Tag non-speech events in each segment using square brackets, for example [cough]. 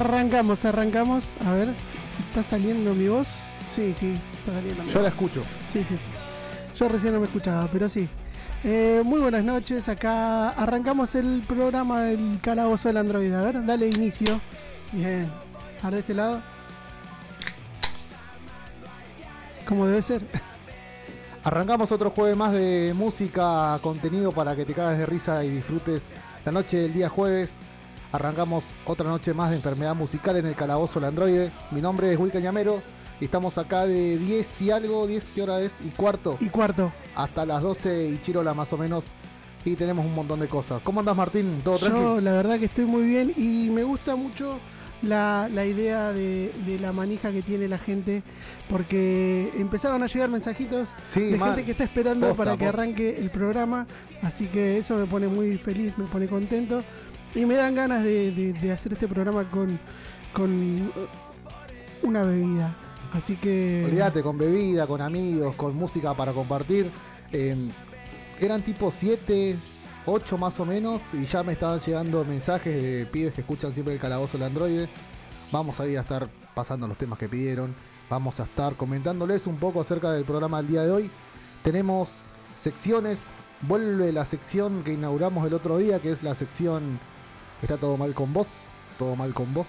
Arrancamos, arrancamos. A ver si está saliendo mi voz. Sí, sí, está saliendo. mi Yo la escucho. Sí, sí, sí. Yo recién no me escuchaba, pero sí. Eh, muy buenas noches. Acá arrancamos el programa del calabozo del Android. A ver, dale inicio. Bien. Ahora de este lado. Como debe ser. [laughs] Arrancamos otro jueves más de música, contenido para que te cagas de risa y disfrutes la noche del día jueves. Arrancamos otra noche más de enfermedad musical en el calabozo del androide. Mi nombre es Will Cañamero y estamos acá de 10 y algo, 10 qué hora es y cuarto, Y cuarto. hasta las 12 y chirola más o menos. Y tenemos un montón de cosas. ¿Cómo andás Martín? ¿Todo tranquilo? Yo la verdad que estoy muy bien y me gusta mucho la, la idea de, de la manija que tiene la gente porque empezaron a llegar mensajitos Sí, de gente que está esperando Posta, para que arranque el programa, así que eso me pone muy feliz, me pone contento y me dan ganas de, de- hacer este programa con, con uh, una bebida. Así que... Olvídate, con bebida, con amigos, con música para compartir. Eh, eran tipo 7, 8 más o menos, y ya me estaban llegando mensajes de pibes que escuchan siempre el calabozo del androide. Vamos a ir a estar pasando los temas que pidieron. Vamos a estar comentándoles un poco acerca del programa del día de hoy. Tenemos secciones. Vuelve la sección que inauguramos el otro día, que es la sección Está todo mal con vos. Todo mal con vos.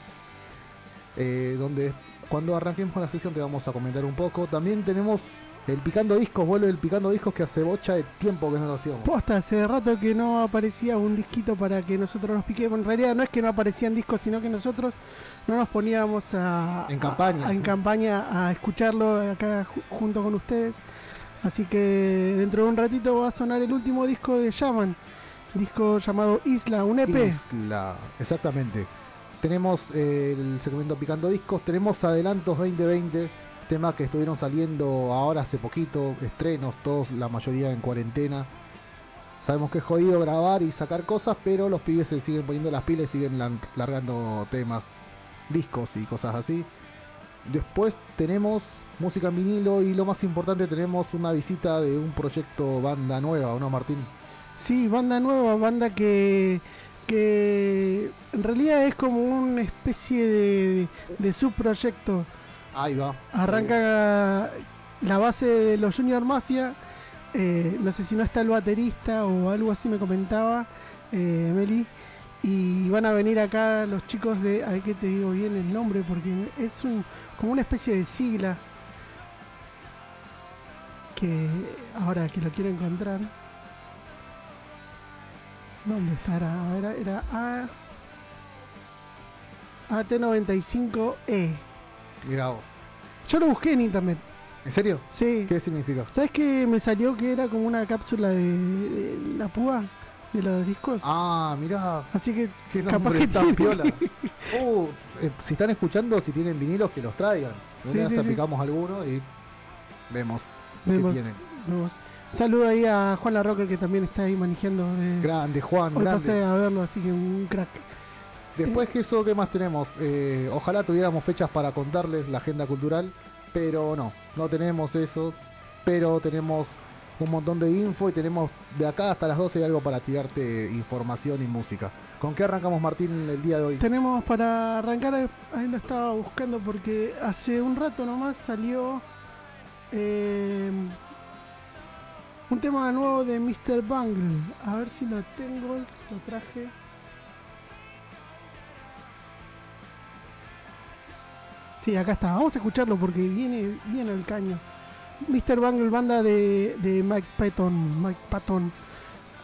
Eh, donde cuando arranquemos con la sección te vamos a comentar un poco. También tenemos el Picando Discos, vuelve el Picando Discos que hace bocha de tiempo que no lo hacíamos. Posta, hace rato que no aparecía un disquito para que nosotros nos piquemos. En realidad no es que no aparecían discos, sino que nosotros no nos poníamos a, En campaña. a- en campaña a escucharlo acá ju- junto con ustedes. Así que dentro de un ratito va a sonar el último disco de Shaman, disco llamado Isla, un EP. Isla, exactamente. Tenemos eh, el segmento Picando Discos, tenemos adelantos 2020, temas que estuvieron saliendo ahora hace poquito, estrenos, todos, la mayoría en cuarentena. Sabemos que es jodido grabar y sacar cosas, pero los pibes se siguen poniendo las pilas y siguen largando temas, discos y cosas así. Después tenemos música en vinilo y lo más importante tenemos una visita de un proyecto banda nueva, ¿o no Martín? Sí, banda nueva, banda que, que en realidad es como una especie de, de subproyecto. Ahí va. Arranca la base de los Junior Mafia. eh, no sé si no está el baterista o algo así me comentaba eh, Meli. Y van a venir acá los chicos de. A ver que te digo bien el nombre porque es un como una especie de sigla. Que ahora que lo quiero encontrar. ¿Dónde estará? Era, era A. AT95E. Mira vos. Yo lo busqué en internet. ¿En serio? Sí. ¿Qué significa? ¿Sabes que me salió que era como una cápsula de, de la púa de los discos? Ah, mirá, Así que qué capaz que tan piola. [laughs] Uh, eh, si están escuchando, si tienen vinilos, que los traigan. Sí, Una sí, vez sí. aplicamos alguno y vemos vemos, qué tienen. vemos. Saludo ahí a Juan Larroca que también está ahí manejando. de- Grande, Juan, Hoy pasé grande. a verlo, así que un crack. Después que eso, ¿qué más tenemos? Eh, ojalá tuviéramos fechas para contarles la agenda cultural, pero no, no tenemos eso. Pero tenemos un montón de info y tenemos de acá hasta las 12 y algo para tirarte información y música. ¿Con qué arrancamos, Martín, el día de hoy? Tenemos para arrancar, ahí lo estaba buscando porque hace un rato nomás salió eh, un tema nuevo de Mr. Bungle. A ver si lo tengo, lo traje. Sí, acá está. Vamos a escucharlo porque viene bien al caño. Mr. Bungle, banda de, de Mike Patton. Mike Patton.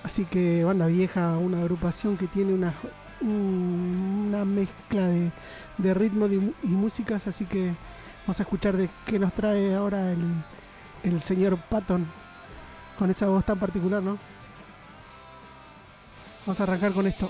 Así que banda vieja, una agrupación que tiene una, un- una mezcla de, de ritmo de mu- y músicas. Así que vamos a escuchar de qué nos trae ahora el, el señor Patton. Con esa voz tan particular, ¿no? Vamos a arrancar con esto.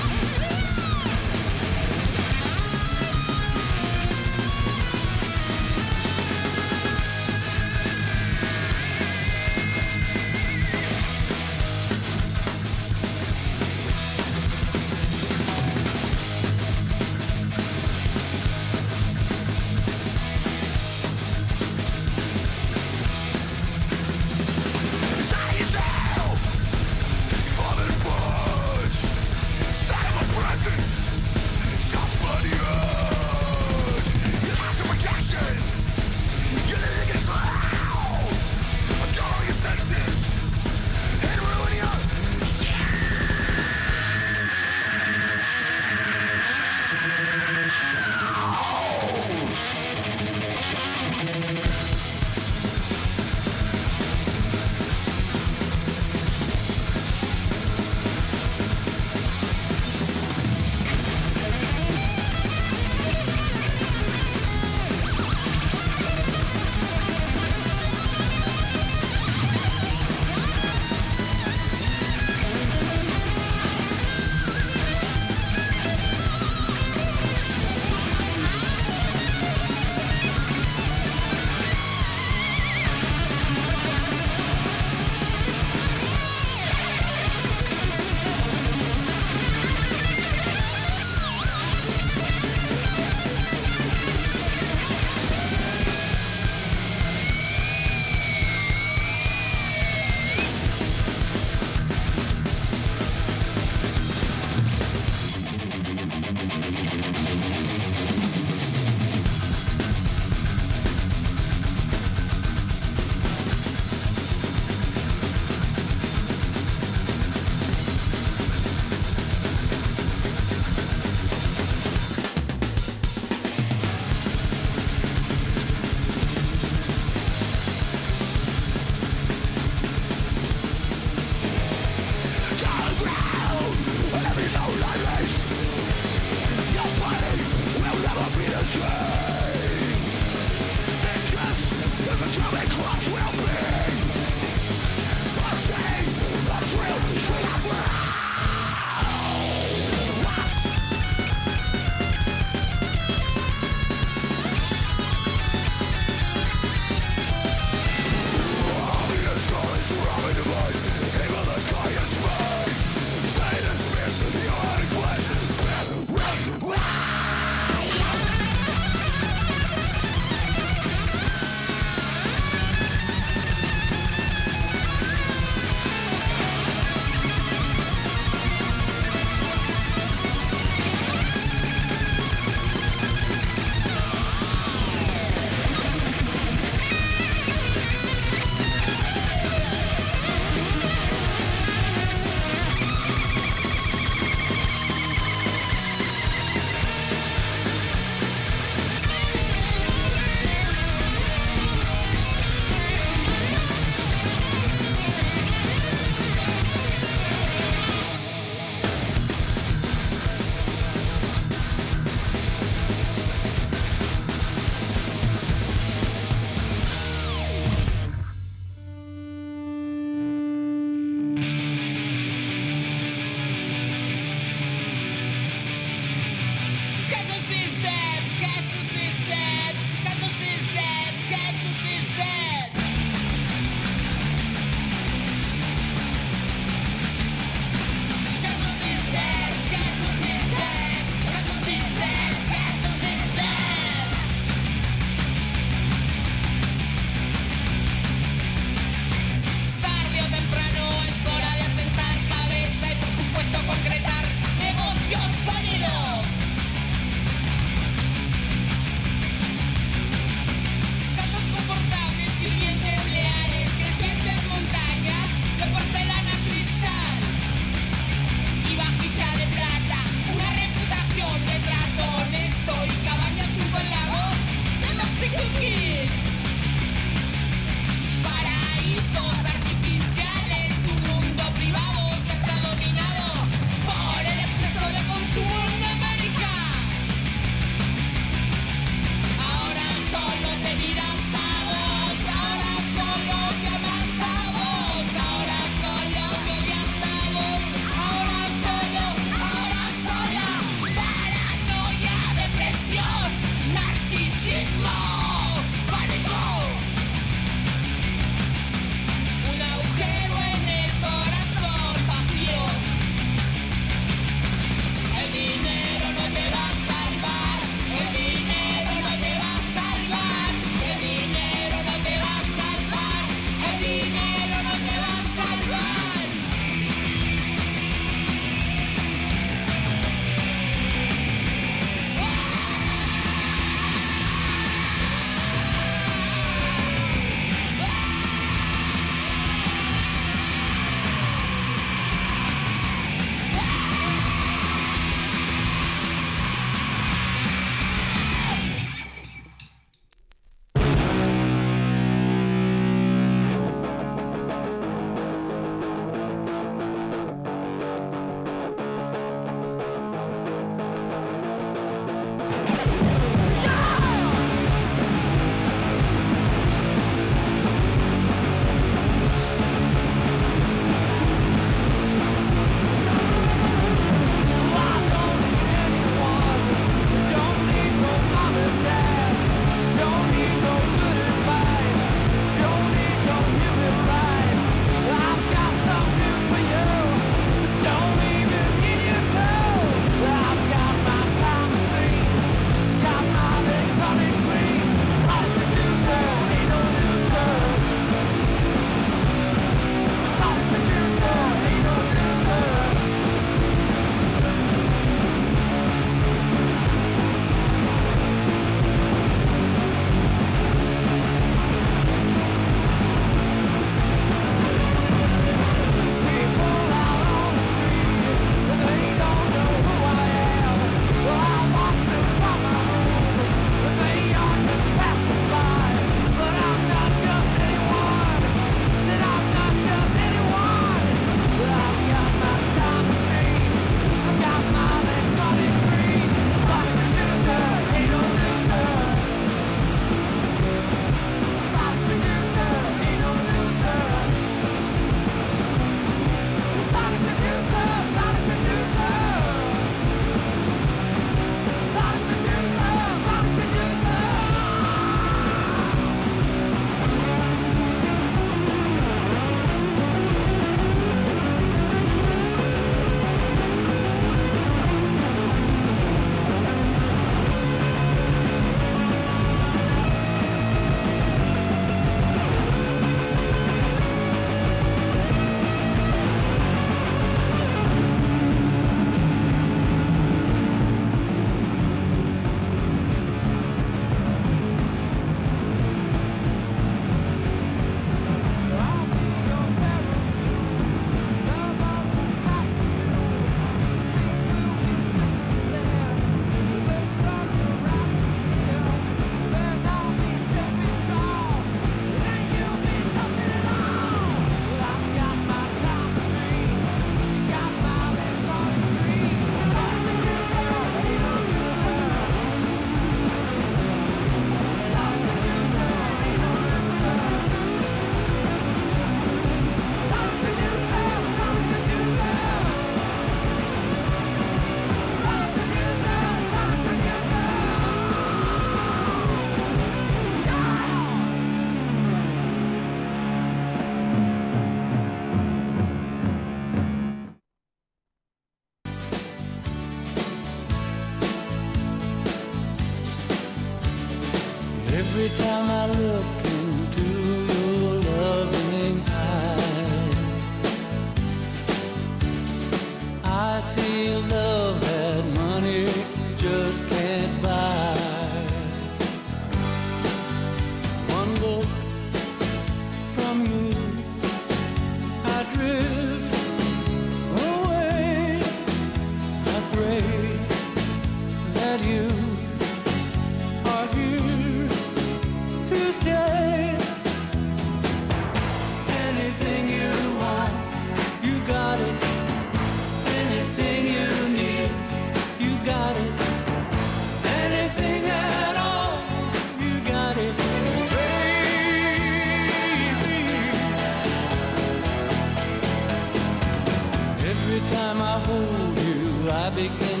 begin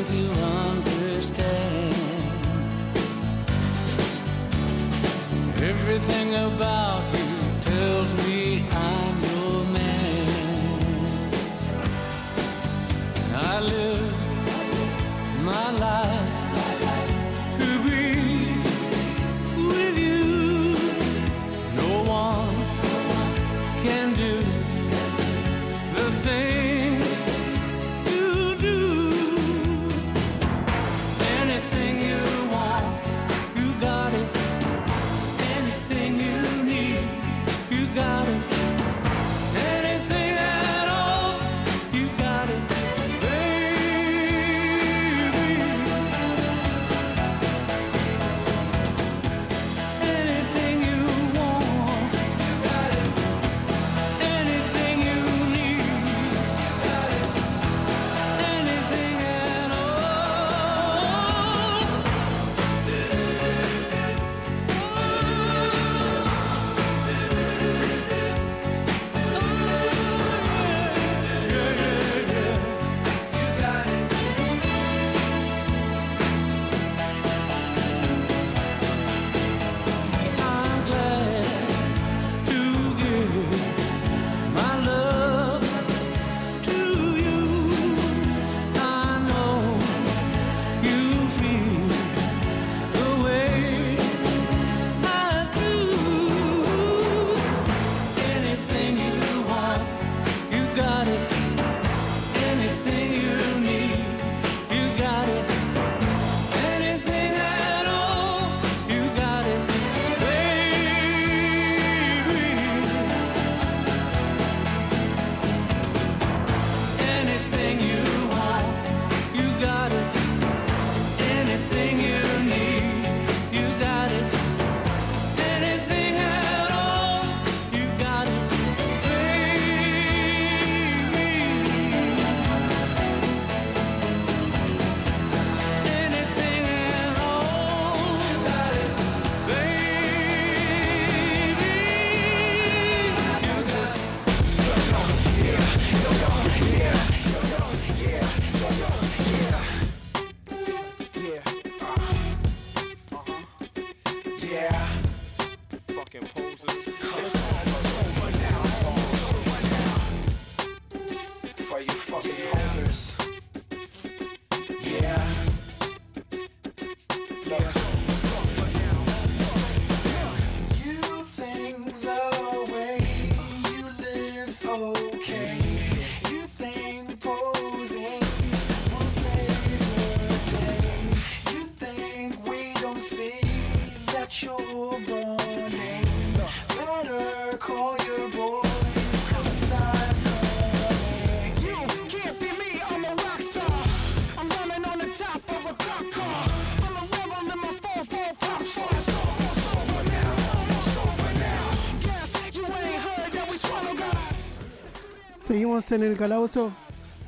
en el calabozo.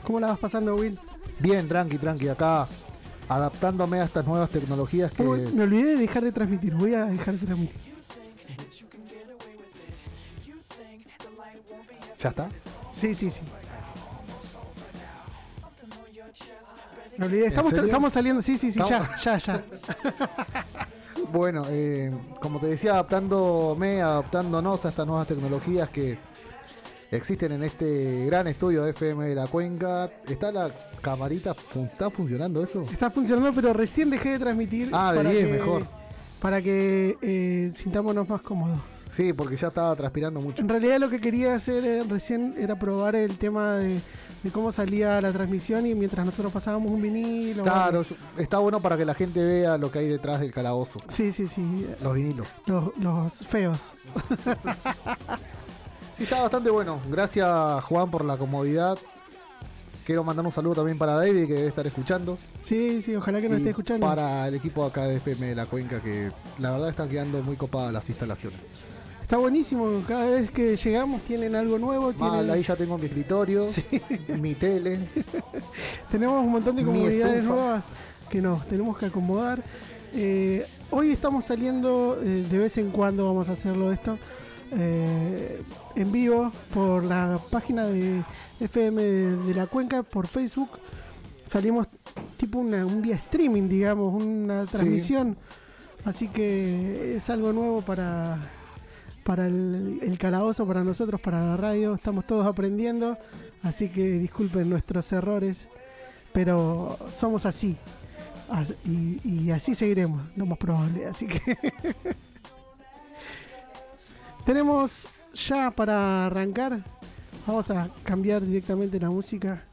¿Cómo la vas pasando, Will? Bien, tranqui, tranqui, acá adaptándome a estas nuevas tecnologías que. Me olvidé de dejar de transmitir, voy a dejar de transmitir. ¿Ya está? Sí, sí, sí. Me olvidé, estamos, estamos saliendo, sí, sí, sí, ya, ya, ya. [laughs] bueno, eh, como te decía, adaptándome, adaptándonos a estas nuevas tecnologías que existen en este gran estudio de FM de la Cuenca. ¿Está la camarita? ¿Está funcionando eso? Está funcionando, pero recién dejé de transmitir. Ah, de 10, mejor. Para que eh, sintámonos más cómodos. Sí, porque ya estaba transpirando mucho. En realidad lo que quería hacer eh, recién era probar el tema de, cómo salía la transmisión y mientras nosotros pasábamos un vinilo. Claro, está bueno para que la gente vea lo que hay detrás del calabozo. Sí, sí, sí. Los vinilos. Los, los feos. [laughs] Está bastante bueno. Gracias, Juan, por la comodidad. Quiero mandar un saludo también para David, que debe estar escuchando. Sí, sí, ojalá que nos esté escuchando. Para el equipo acá de FM de la Cuenca, que la verdad están quedando muy copadas las instalaciones. Está buenísimo. Cada vez que llegamos tienen algo nuevo. Mal, tienen- ahí ya tengo mi escritorio, mi tele. [laughs] Tenemos un montón de comodidades nuevas que nos tenemos que acomodar. Eh, hoy estamos saliendo, eh, de vez en cuando vamos a hacerlo esto, eh, en vivo por la página de FM de, de la Cuenca, por Facebook. Salimos tipo una, un vía streaming, digamos, una transmisión. Así que es algo nuevo para, para el, el calabozo, para nosotros, para la radio. Estamos todos aprendiendo, así que disculpen nuestros errores, pero somos así. As- Y, y así seguiremos, lo más probable. Así que [laughs] tenemos ya para arrancar. Vamos a cambiar directamente la música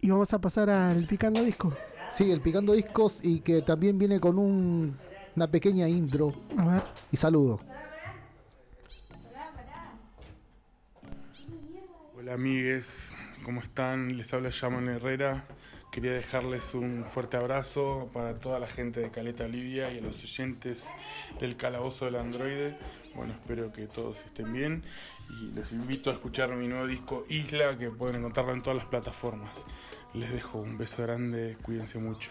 y vamos a pasar al picando disco. Sí, el Picando Discos y que también viene con un- una pequeña intro A ver. y saludo. Hola amigues, ¿cómo están? Les habla Yaman Herrera. Quería dejarles un fuerte abrazo para toda la gente de Caleta Olivia y a los oyentes del Calabozo del Androide. Bueno, espero que todos estén bien y les invito a escuchar mi nuevo disco Isla, que pueden encontrarlo en todas las plataformas. Les dejo un beso grande, cuídense mucho.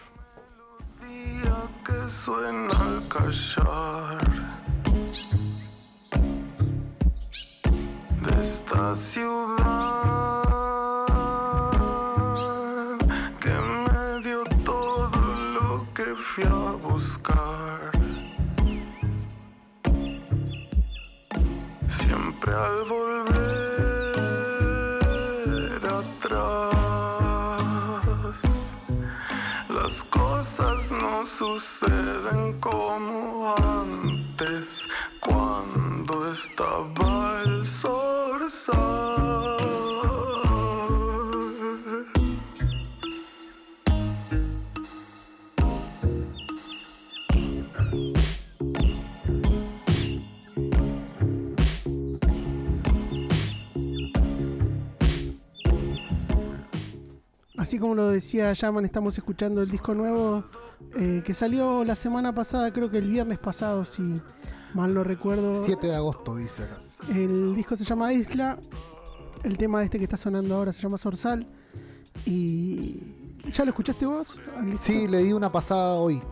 Al volver atrás. Las cosas no suceden como antes, cuando estaba el zorzal. Así como lo decía Yaman, estamos escuchando el disco nuevo eh, que salió la semana pasada, creo que el viernes pasado, si mal no recuerdo. 7 de agosto, dice acá. El disco se llama Isla. El tema este que está sonando ahora se llama Sorsal. Y. ¿Ya lo escuchaste vos? Sí, le di una pasada hoy.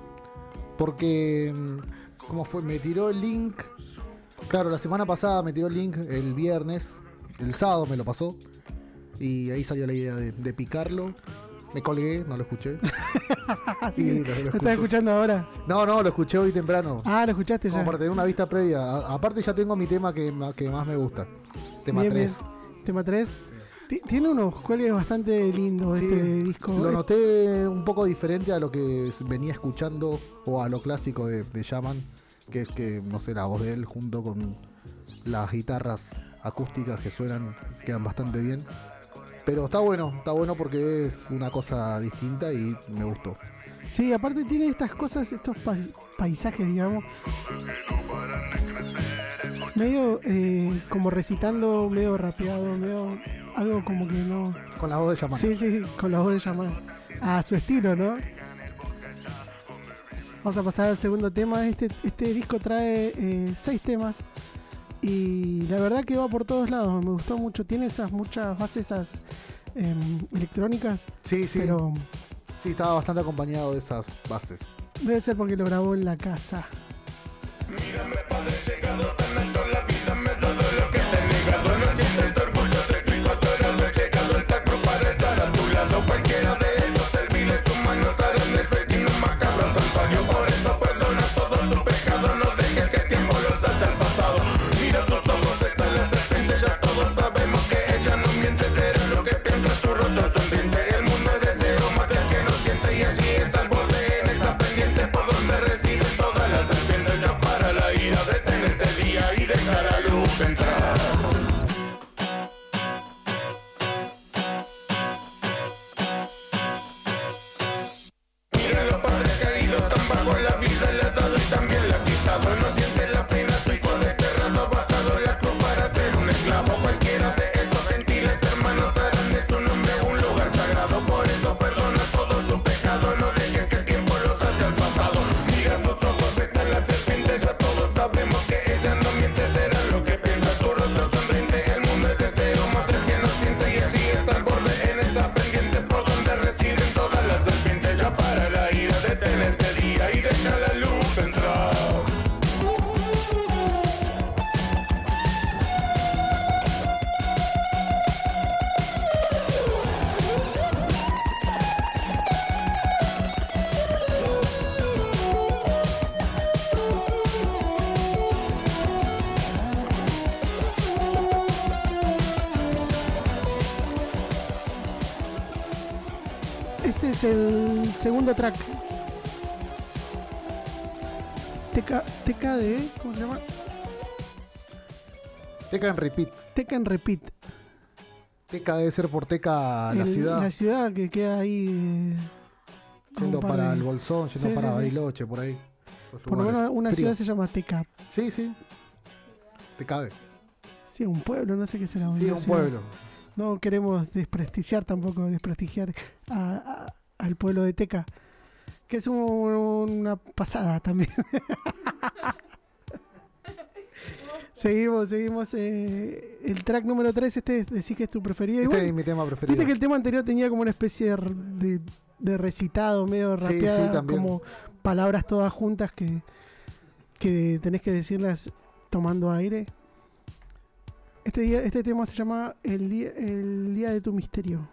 Porque, mm, ¿cómo fue? Me tiró el link. Claro, la semana pasada me tiró el link el viernes. El sábado me lo pasó. Y ahí salió la idea de, de picarlo. Me colgué, no lo escuché. [laughs] Sí, lo- estás escuchando ahora. No, no, lo escuché hoy temprano. Ah, lo escuchaste Como ya. para tener una vista previa. A- aparte ya tengo mi tema que, que más me gusta. Tema Bien, 3. bien. Tema 3. Tiene unos cuelgues bastante lindos Sí, este disco. Lo noté un poco diferente a lo que venía escuchando o a lo clásico de, de Shaman, que es que, no sé, la voz de él junto con las guitarras acústicas que suenan, quedan bastante bien. Pero está bueno, está bueno porque es una cosa distinta y me gustó. Sí, aparte tiene estas cosas, estos pais- paisajes, digamos. Medio eh, como recitando, medio rapeado, medio algo como que no. Con la voz de Shaman. Sí, sí, con la voz de llamar. A su estilo, ¿no? Vamos a pasar al segundo tema. Este, este disco trae eh, seis temas. Y la verdad que va por todos lados. Me gustó mucho. Tiene esas muchas bases esas em, electrónicas. sí, sí, Pero sí, estaba bastante acompañado de esas bases. debe ser porque lo grabó en la casa. Donde reciben todas las segundo track. TK, TKD, ¿cómo se llama? Teca en repeat. Teca en Repeat. Teca debe ser por Teca la El- ciudad. La ciudad que queda ahí. eh, Yendo para el Bolsón, yendo Sí, para sí, sí. Bariloche, por ahí. Por lo menos una ciudad se llama Teca. Sí, sí. Te cabe. Sí, un pueblo, no sé qué será. Sí, un ciudad. pueblo. No queremos desprestigiar tampoco, desprestigiar a- al pueblo de Teca, que es un- una pasada también. [laughs] seguimos, seguimos. eh, el track número 3, este decís que es tu preferido. Este es mi tema preferido. Viste que el tema anterior tenía como una especie de, recitado, medio Sí, rapeada, sí, también. como palabras todas juntas que, que tenés que decirlas tomando aire. Este, día, este tema se llama el día, el día de tu misterio.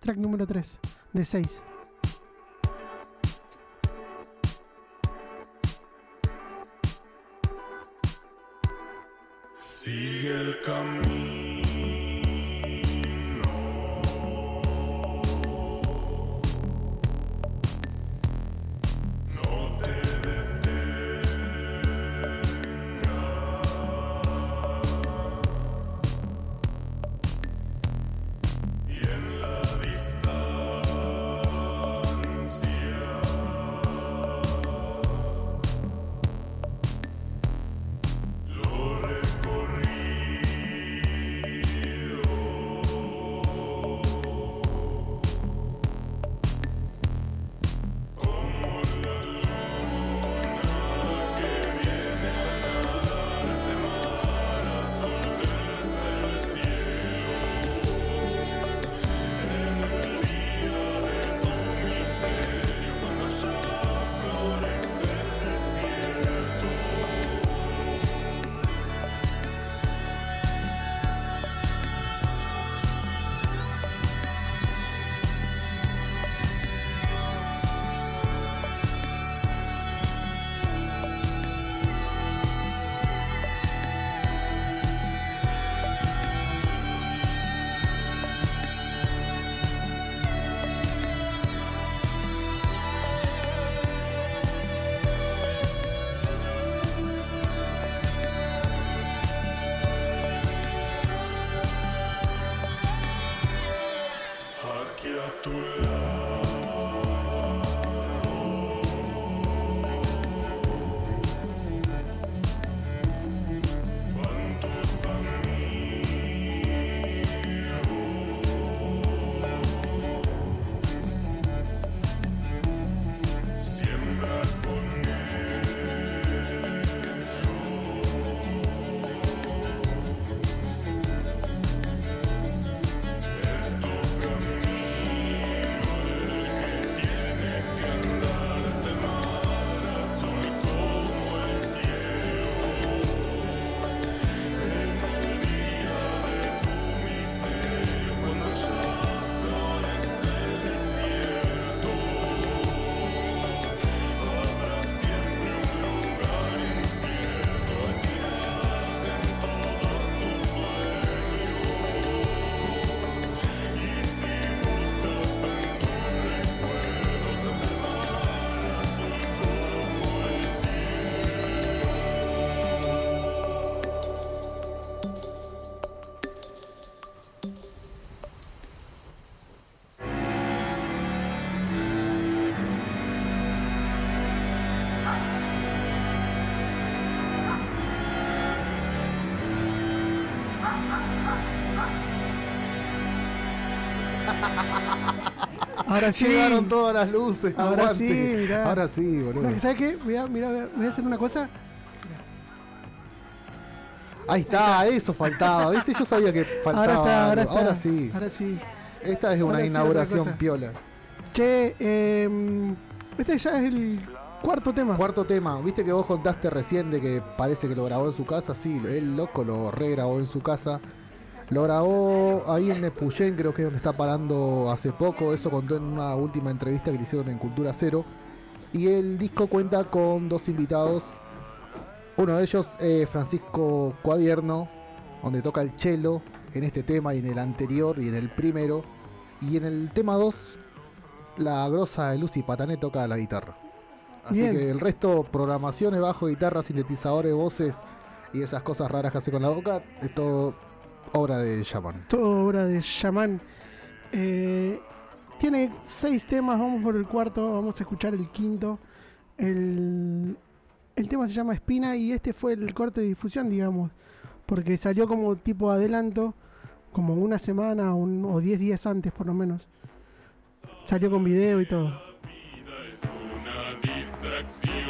Track número 3, de 6. Sigue el camino. Ahora sí. Llegaron todas las luces. Ahora aguante. sí, mirá. Ahora sí, boludo. ¿Sabes qué? Voy a, mira, voy a- hacer una cosa. Ahí está, eso faltaba. ¿Viste? Yo sabía que faltaba. Ahora está, ahora está. sí. Ahora sí. Esta es una Ahora inauguración piola. Che, eh, este ya es el cuarto tema. Cuarto tema, viste que vos contaste recién de que parece que lo grabó en su casa. Sí, el loco lo regrabó en su casa. Lo grabó ahí en Nepuyén, creo que es donde está parando hace poco. Eso contó en una última entrevista que le hicieron en Cultura Cero. Y el disco cuenta con dos invitados. Uno de ellos es Francisco Cuadierno, donde toca el cello en este tema y en el anterior y en el primero. Y en el tema 2, la grosa de Lucy Patané toca la guitarra. Así Bien. que el resto, programaciones, bajo, guitarra, sintetizadores, voces y esas cosas raras que hace con la boca, es todo obra de Shaman. Todo obra de Shaman. Eh, tiene seis temas, vamos por el cuarto, vamos a escuchar el quinto. El, el tema se llama Espina y este fue el corte de difusión, digamos, porque salió como tipo adelanto, como una semana un- o diez días antes por lo menos. Salió con video y todo. es una distracción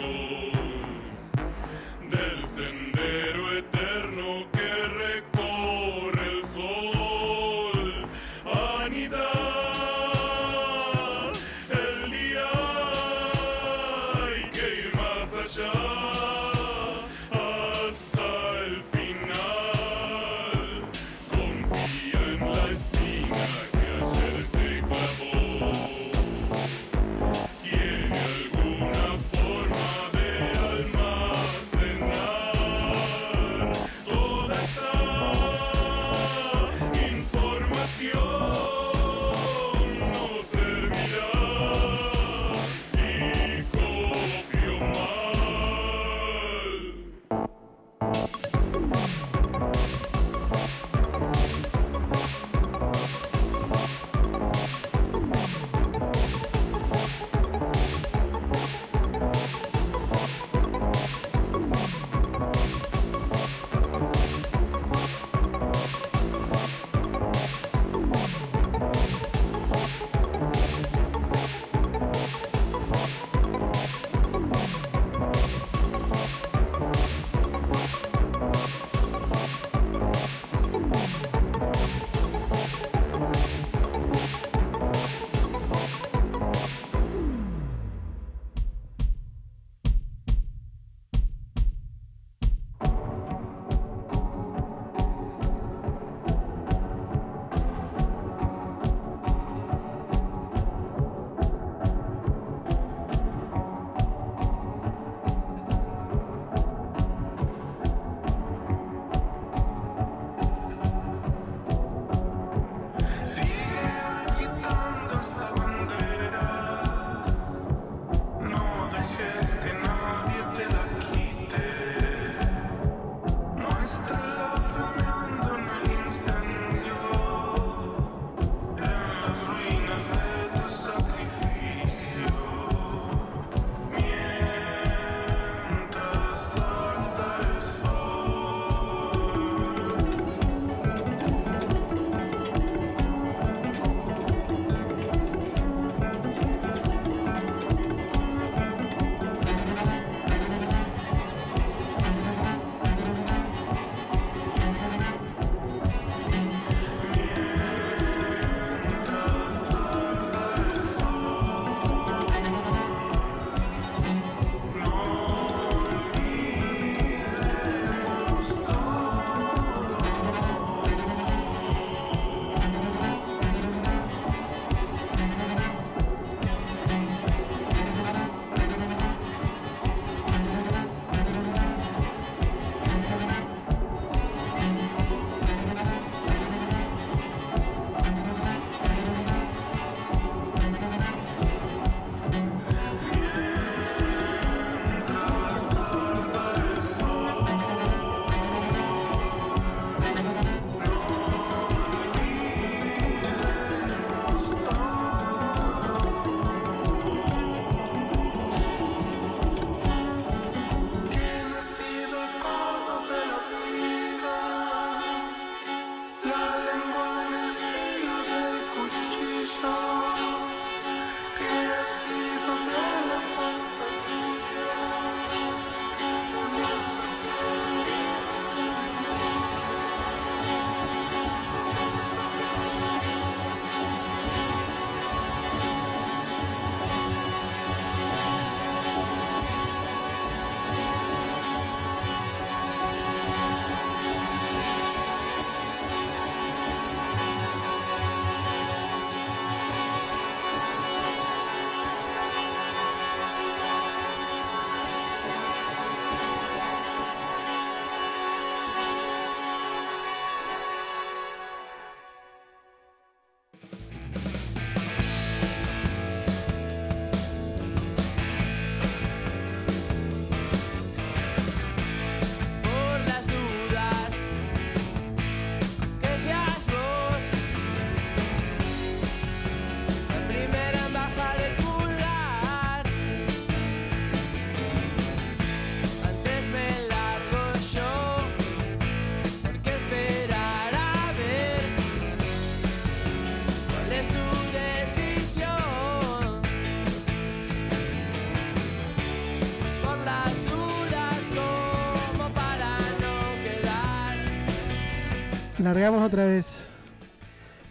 Largamos otra vez.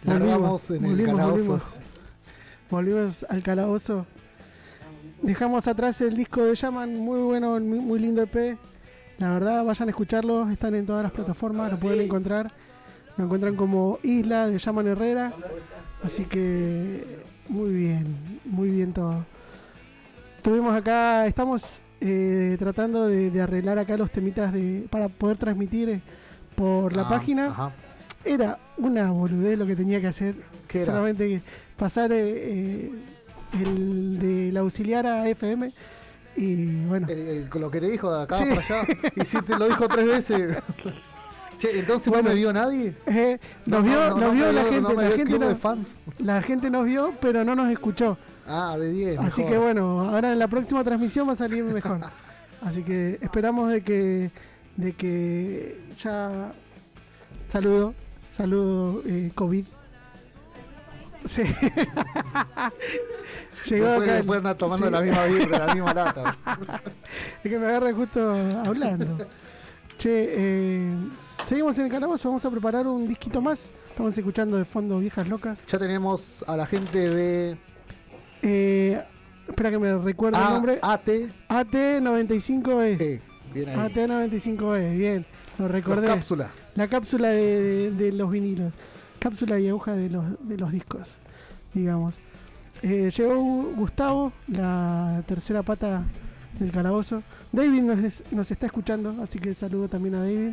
Largamos en el calabozo. Volvimos. Volvimos al calabozo. Dejamos atrás el disco de Yaman, muy bueno, muy, muy lindo EP. La verdad, vayan a escucharlo, están en todas las plataformas, lo pueden encontrar. Lo encuentran como Isla de Yaman Herrera. Así que muy bien, muy bien todo. Tuvimos acá, estamos eh, tratando de, de arreglar acá los temitas de, para poder transmitir eh, por la Ah, página. Ajá. Era una boludez lo que tenía que hacer. Solamente que pasar eh, eh, el del auxiliar a FM. Y bueno, El- el- con lo que te dijo de acá Sí. para allá. [laughs] Y si te lo dijo tres veces. Che, entonces Bueno. no me vio nadie. eh, nos No, vio, no, no, nos no vio la vio- gente, la, gente fans. la nos vio, pero no nos escuchó. Ah, de 10. Así mejor. que bueno, ahora en la próxima transmisión va a salir mejor. [laughs] Así que esperamos de que, de que ya saludo, saludo eh, COVID. Sí. [laughs] Llegó Después, acá. después andan tomando sí. la misma birra, la misma lata. [laughs] Es que me agarra justo hablando. che, eh, seguimos en el calabozo, vamos a preparar un disquito más. Estamos escuchando de fondo Viejas Locas. Ya tenemos a la gente de Eh, espera que me recuerde el nombre. AT. AT95E. Eh, bien ahí. AT95E, bien, lo Los recordé. La cápsula de, los vinilos. Cápsula y aguja de los, de los discos, digamos. Eh, llegó Gu- Gustavo, la tercera pata del calabozo. David nos, nos está escuchando, así que saludo también a David.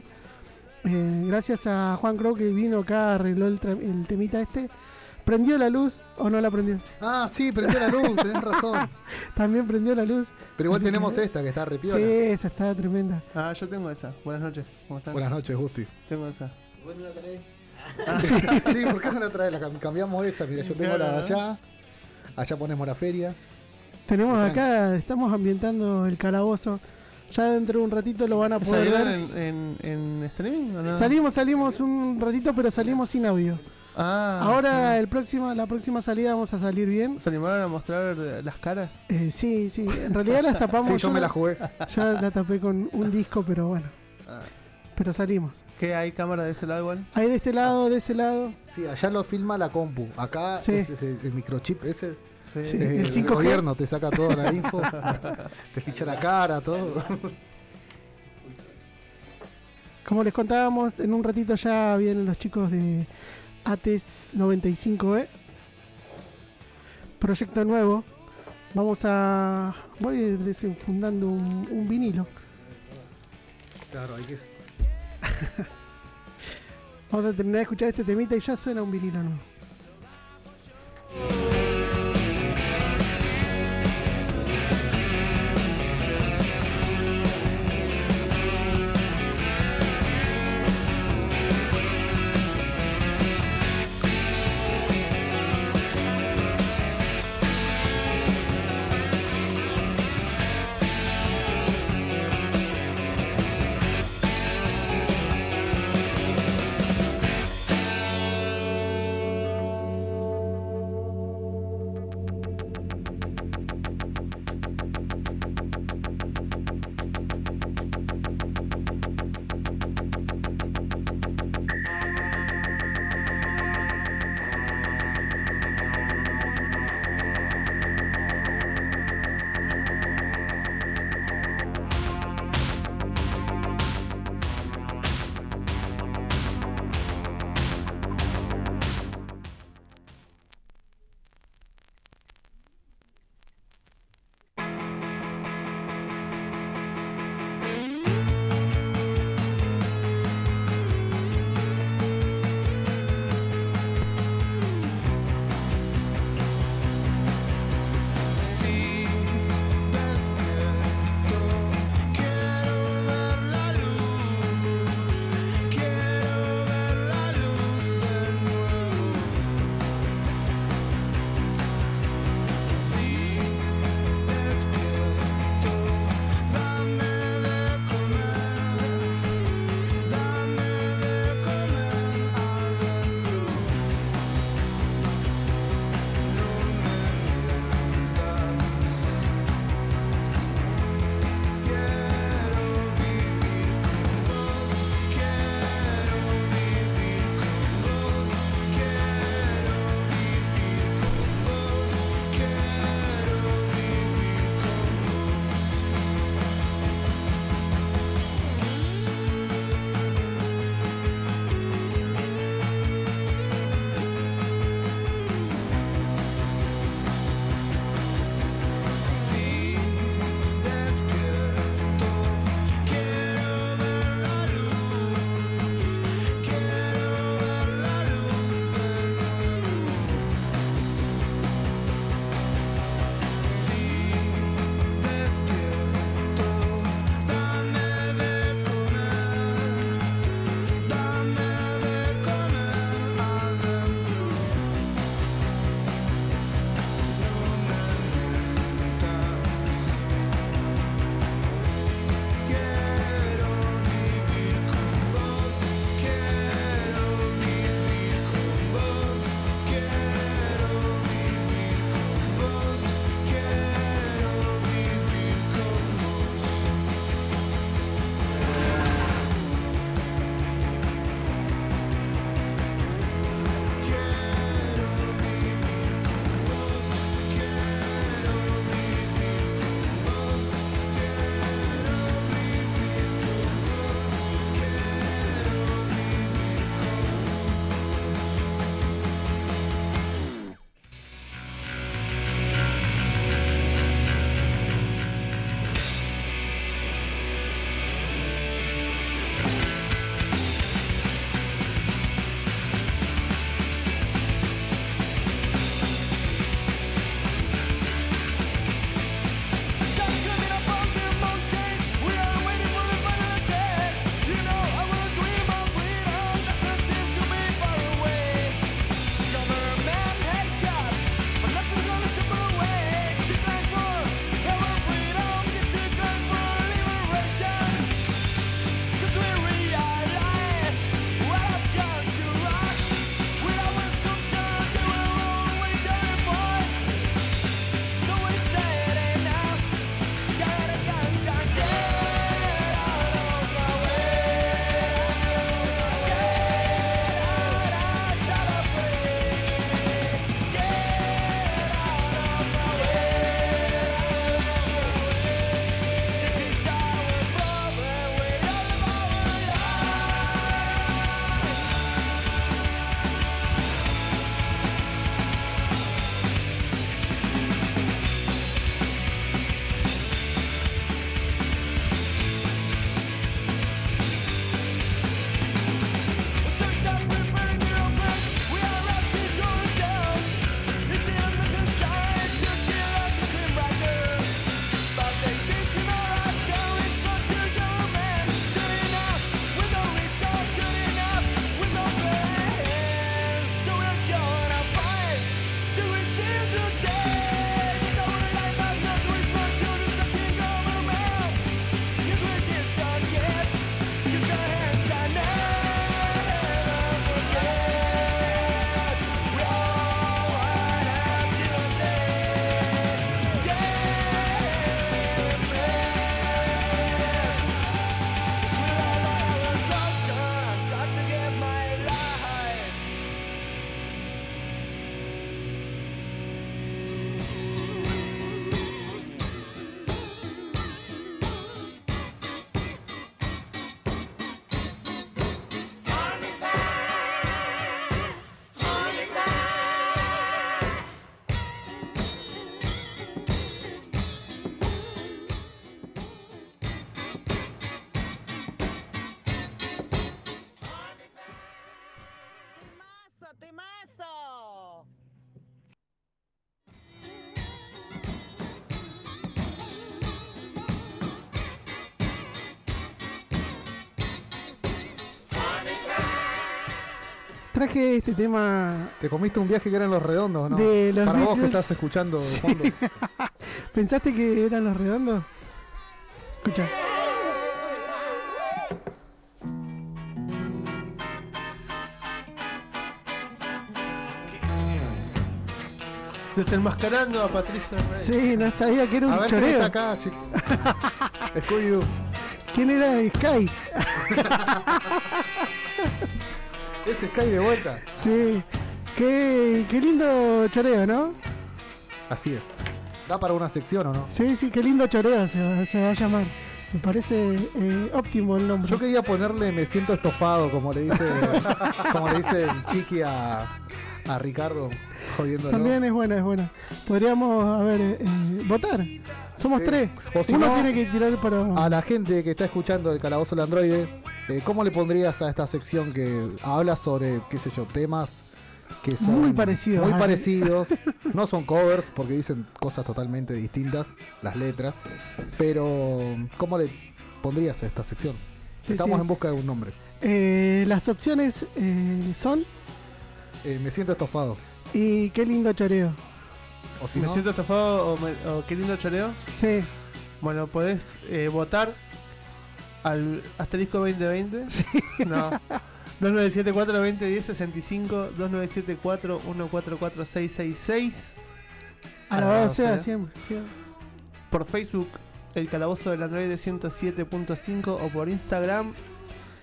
Eh, gracias a Juan Crow que vino acá, arregló el, el temita este. ¿Prendió la luz o no la prendió? Ah, sí, prendió la luz, tenés [laughs] razón. También prendió la luz. Pero igual Así tenemos que- esta que está repiola. Sí, esa está tremenda. Ah, yo tengo esa. Buenas noches. ¿Cómo están? Buenas noches, Gusti. Tengo esa. Sí, [laughs] sí, ¿por qué no la traes? La cam- cambiamos esa. Mira, yo tengo la de allá. Allá ponemos la feria. Tenemos Bacán. acá, estamos ambientando el calabozo. Ya dentro de un ratito lo van a poder ¿Salieron ver. en, en, en streaming o no? Salimos, salimos un ratito, pero salimos sin audio. Ah. Ahora el próximo, la próxima salida vamos a salir bien. ¿Se animaron a mostrar las caras? Eh, sí, sí. En realidad las tapamos. Sí, yo me la la, jugué. yo la tapé con un disco, pero bueno. Ah. Pero salimos. ¿Qué hay cámara de ese lado igual? Ahí de este lado, de ese lado. Sí, allá lo filma la compu. Acá Sí. este es el, el microchip ese. Sí. Sí. eh, el 5G. gobierno te saca toda la info. [laughs] te ficha la cara, todo. Como les contábamos, en un ratito ya vienen los chicos de ATES 95E. Proyecto nuevo. Vamos a. Voy a ir desenfundando un, un vinilo. Claro, hay que. [laughs] Vamos a terminar de escuchar este temita y ya suena un vinilo nuevo. Traje este tema. Te comiste un viaje que eran los redondos, ¿no? De los Para vos que estás escuchando de fondo. [laughs] ¿Pensaste que eran los redondos? Escucha. Desenmascarando a Patricia Rey. Sí, no sabía que era A un ver quién choreo. está acá, chico. [laughs] Scooby-Doo. ¿Quién era Sky? [laughs] Es Sky de vuelta. Sí. Qué, qué lindo choreo, ¿no? Así es. Da para una sección, ¿o no? Sí, sí, qué lindo choreo se va, se va a llamar. Me parece eh, óptimo el nombre. Yo quería ponerle me siento estofado, como le dice, [laughs] como le dice el chiqui a, a Ricardo, jodiéndolo. También es buena, es buena. Podríamos, a ver, eh, eh, votar. Somos Sí. tres. O si Uno no, tiene que tirar para. A la gente que está escuchando el Calabozo del Androide, eh, ¿cómo le pondrías a esta sección que habla sobre, qué sé yo, temas que son Muy parecidos. Muy parecidos. No son covers porque dicen cosas totalmente distintas, las letras. Pero, ¿cómo le pondrías a esta sección? Sí, Estamos sí. en busca de un nombre. Eh, las opciones son. Eh, me siento estofado. Y qué lindo choreo. O si ¿Me no, siento estafado o, me- o qué lindo choreo? Sí. Bueno, podés eh, votar al asterisco 2020. Sí. No. 2974-2010-65, 2974-144666. Alabado Ah, sea sí. siempre. siempre. Por Facebook, el calabozo del Android 107.5 o por Instagram,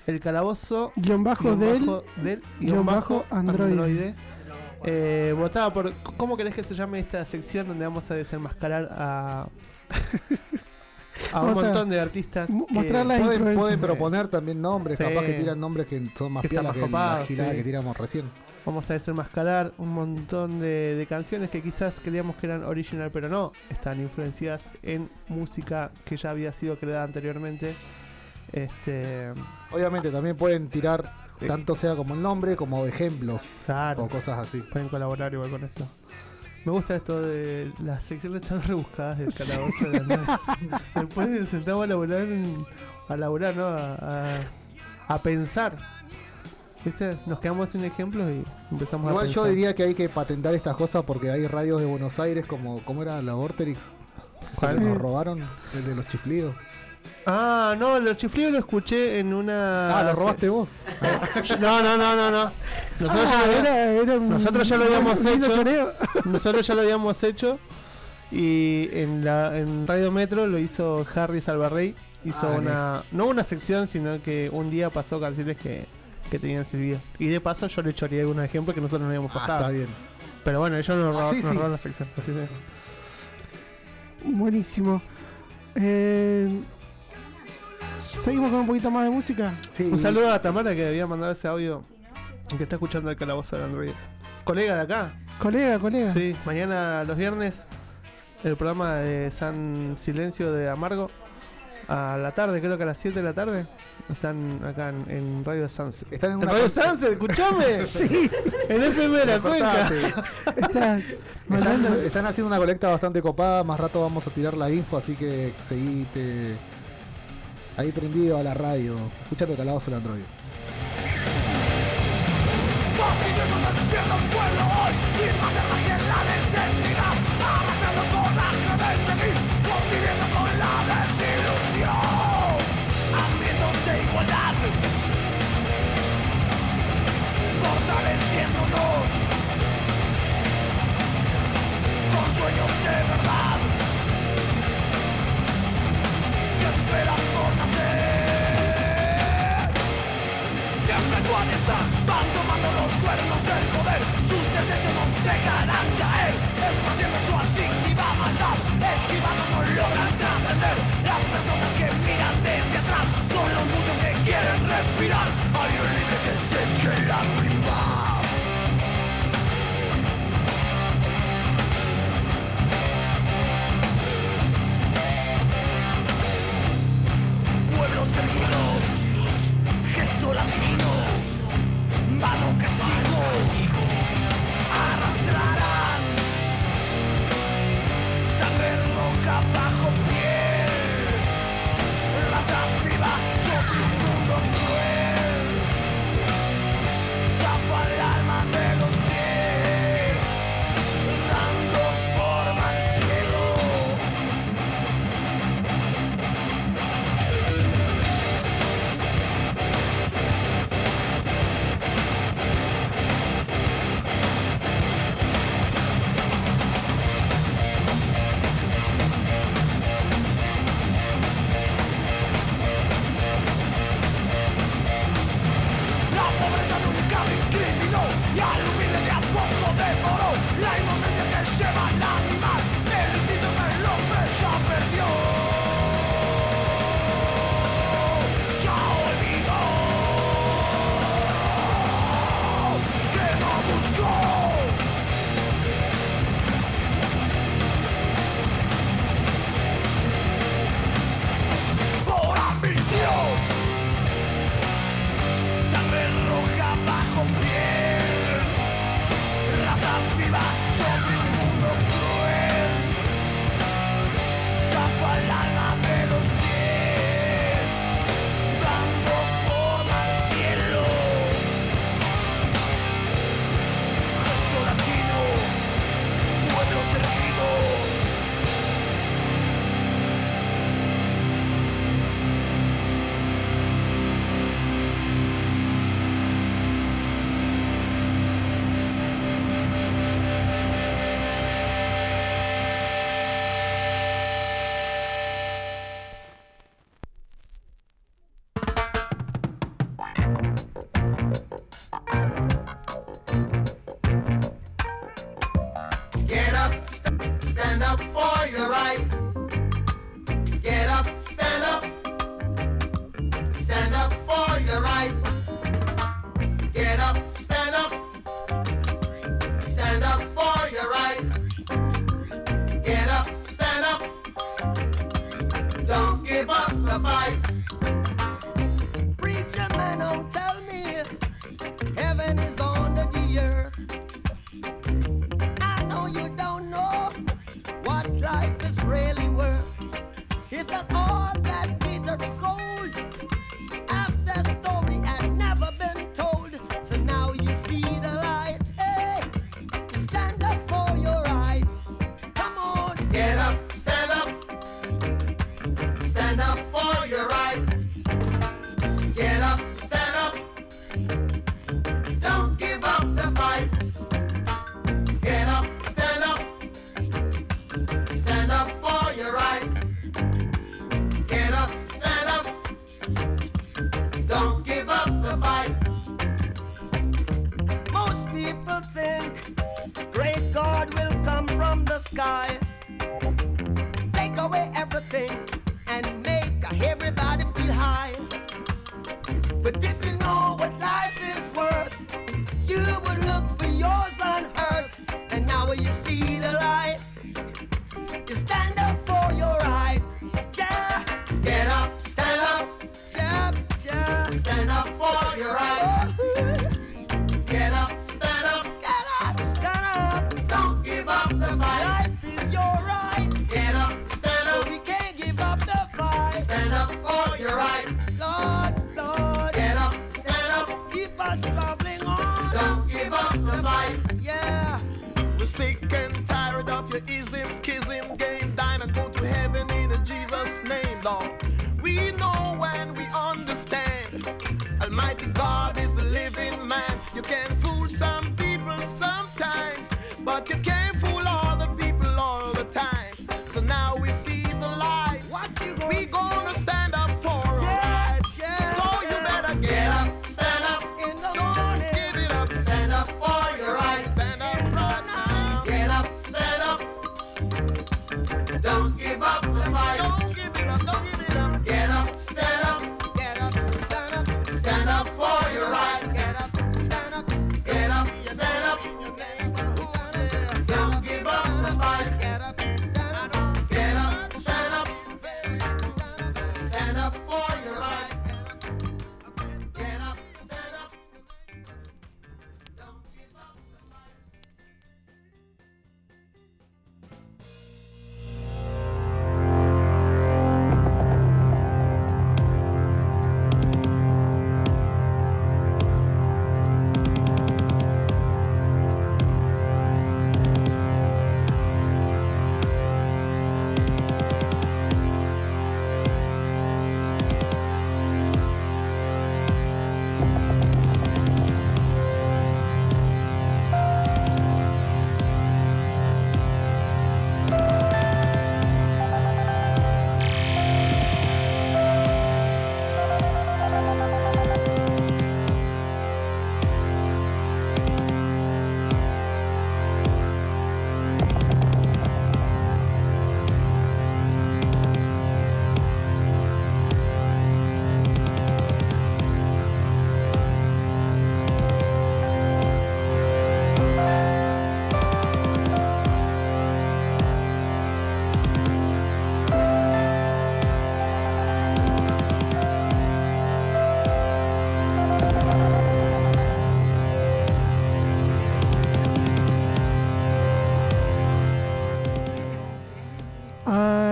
el calabozo Guión bajo guion del. bajo del guion bajo Android. Eh, votaba por cómo querés que se llame esta sección donde vamos a desenmascarar a [laughs] a un montón de artistas mostrar las pueden, pueden proponer también nombres, Sí. capaz que tiran nombres que son más Que más que la copados, girada sí. que tiramos recién. Vamos a desenmascarar un montón de, de canciones que quizás creíamos que eran original, pero no. Están influenciadas en música que ya había sido creada anteriormente. Este. Obviamente también pueden tirar. Tanto sea como el nombre como ejemplos Claro. o cosas así. Pueden colaborar igual con esto. Me gusta esto de las secciones tan rebuscadas del Sí. calabozo de la. [laughs] Después nos sentamos a laburar, a laburar, ¿no? A, a- a pensar. ¿Viste? Nos quedamos sin ejemplos y empezamos a Igual yo diría que hay que patentar estas cosas porque hay radios de Buenos Aires como ¿cómo era la Vorterix? ¿Cuál? Se nos robaron el de los chiflidos. Ah, no, el de los chiflidos lo escuché en una. Ah, lo robaste vos. [laughs] No, no, no, no, no. Nosotros, Ah, ya, lo, era, era un- nosotros ya lo habíamos un hecho. [laughs] nosotros ya lo habíamos hecho. Y en, la, en Radio Metro lo hizo Harry Salvarrey. Hizo Ah, una. No una sección, sino que un día pasó canciones que, que tenían silbido. Y de paso yo le choreé algunos ejemplos que nosotros no habíamos Ah, pasado. está bien. Pero bueno, ellos nos robaron sí. la sección. Así sí. Buenísimo. Eh, Seguimos con un poquito más de música. Sí, Un saludo a Tamara que había mandado ese audio. Que está escuchando el calabozo del Android. Colega de acá. Colega, colega. Sí, mañana los viernes el programa de San Silencio de Amargo a la tarde, creo que a las 7 de la tarde. Están acá en, en Radio Sunset. Están en ¿En Radio Sunset? ¡Escuchame! [laughs] Sí, En FM de la Cuenca. Están haciendo una colecta bastante copada, más rato vamos a tirar la info, así que seguite ahí prendido a la radio, escuchando Calabozo el Android. Fortaleciéndonos con sueños de verdad que esperan van tomando los cuernos del poder, sus desechos nos dejarán caer, expandiendo su antigua maldad.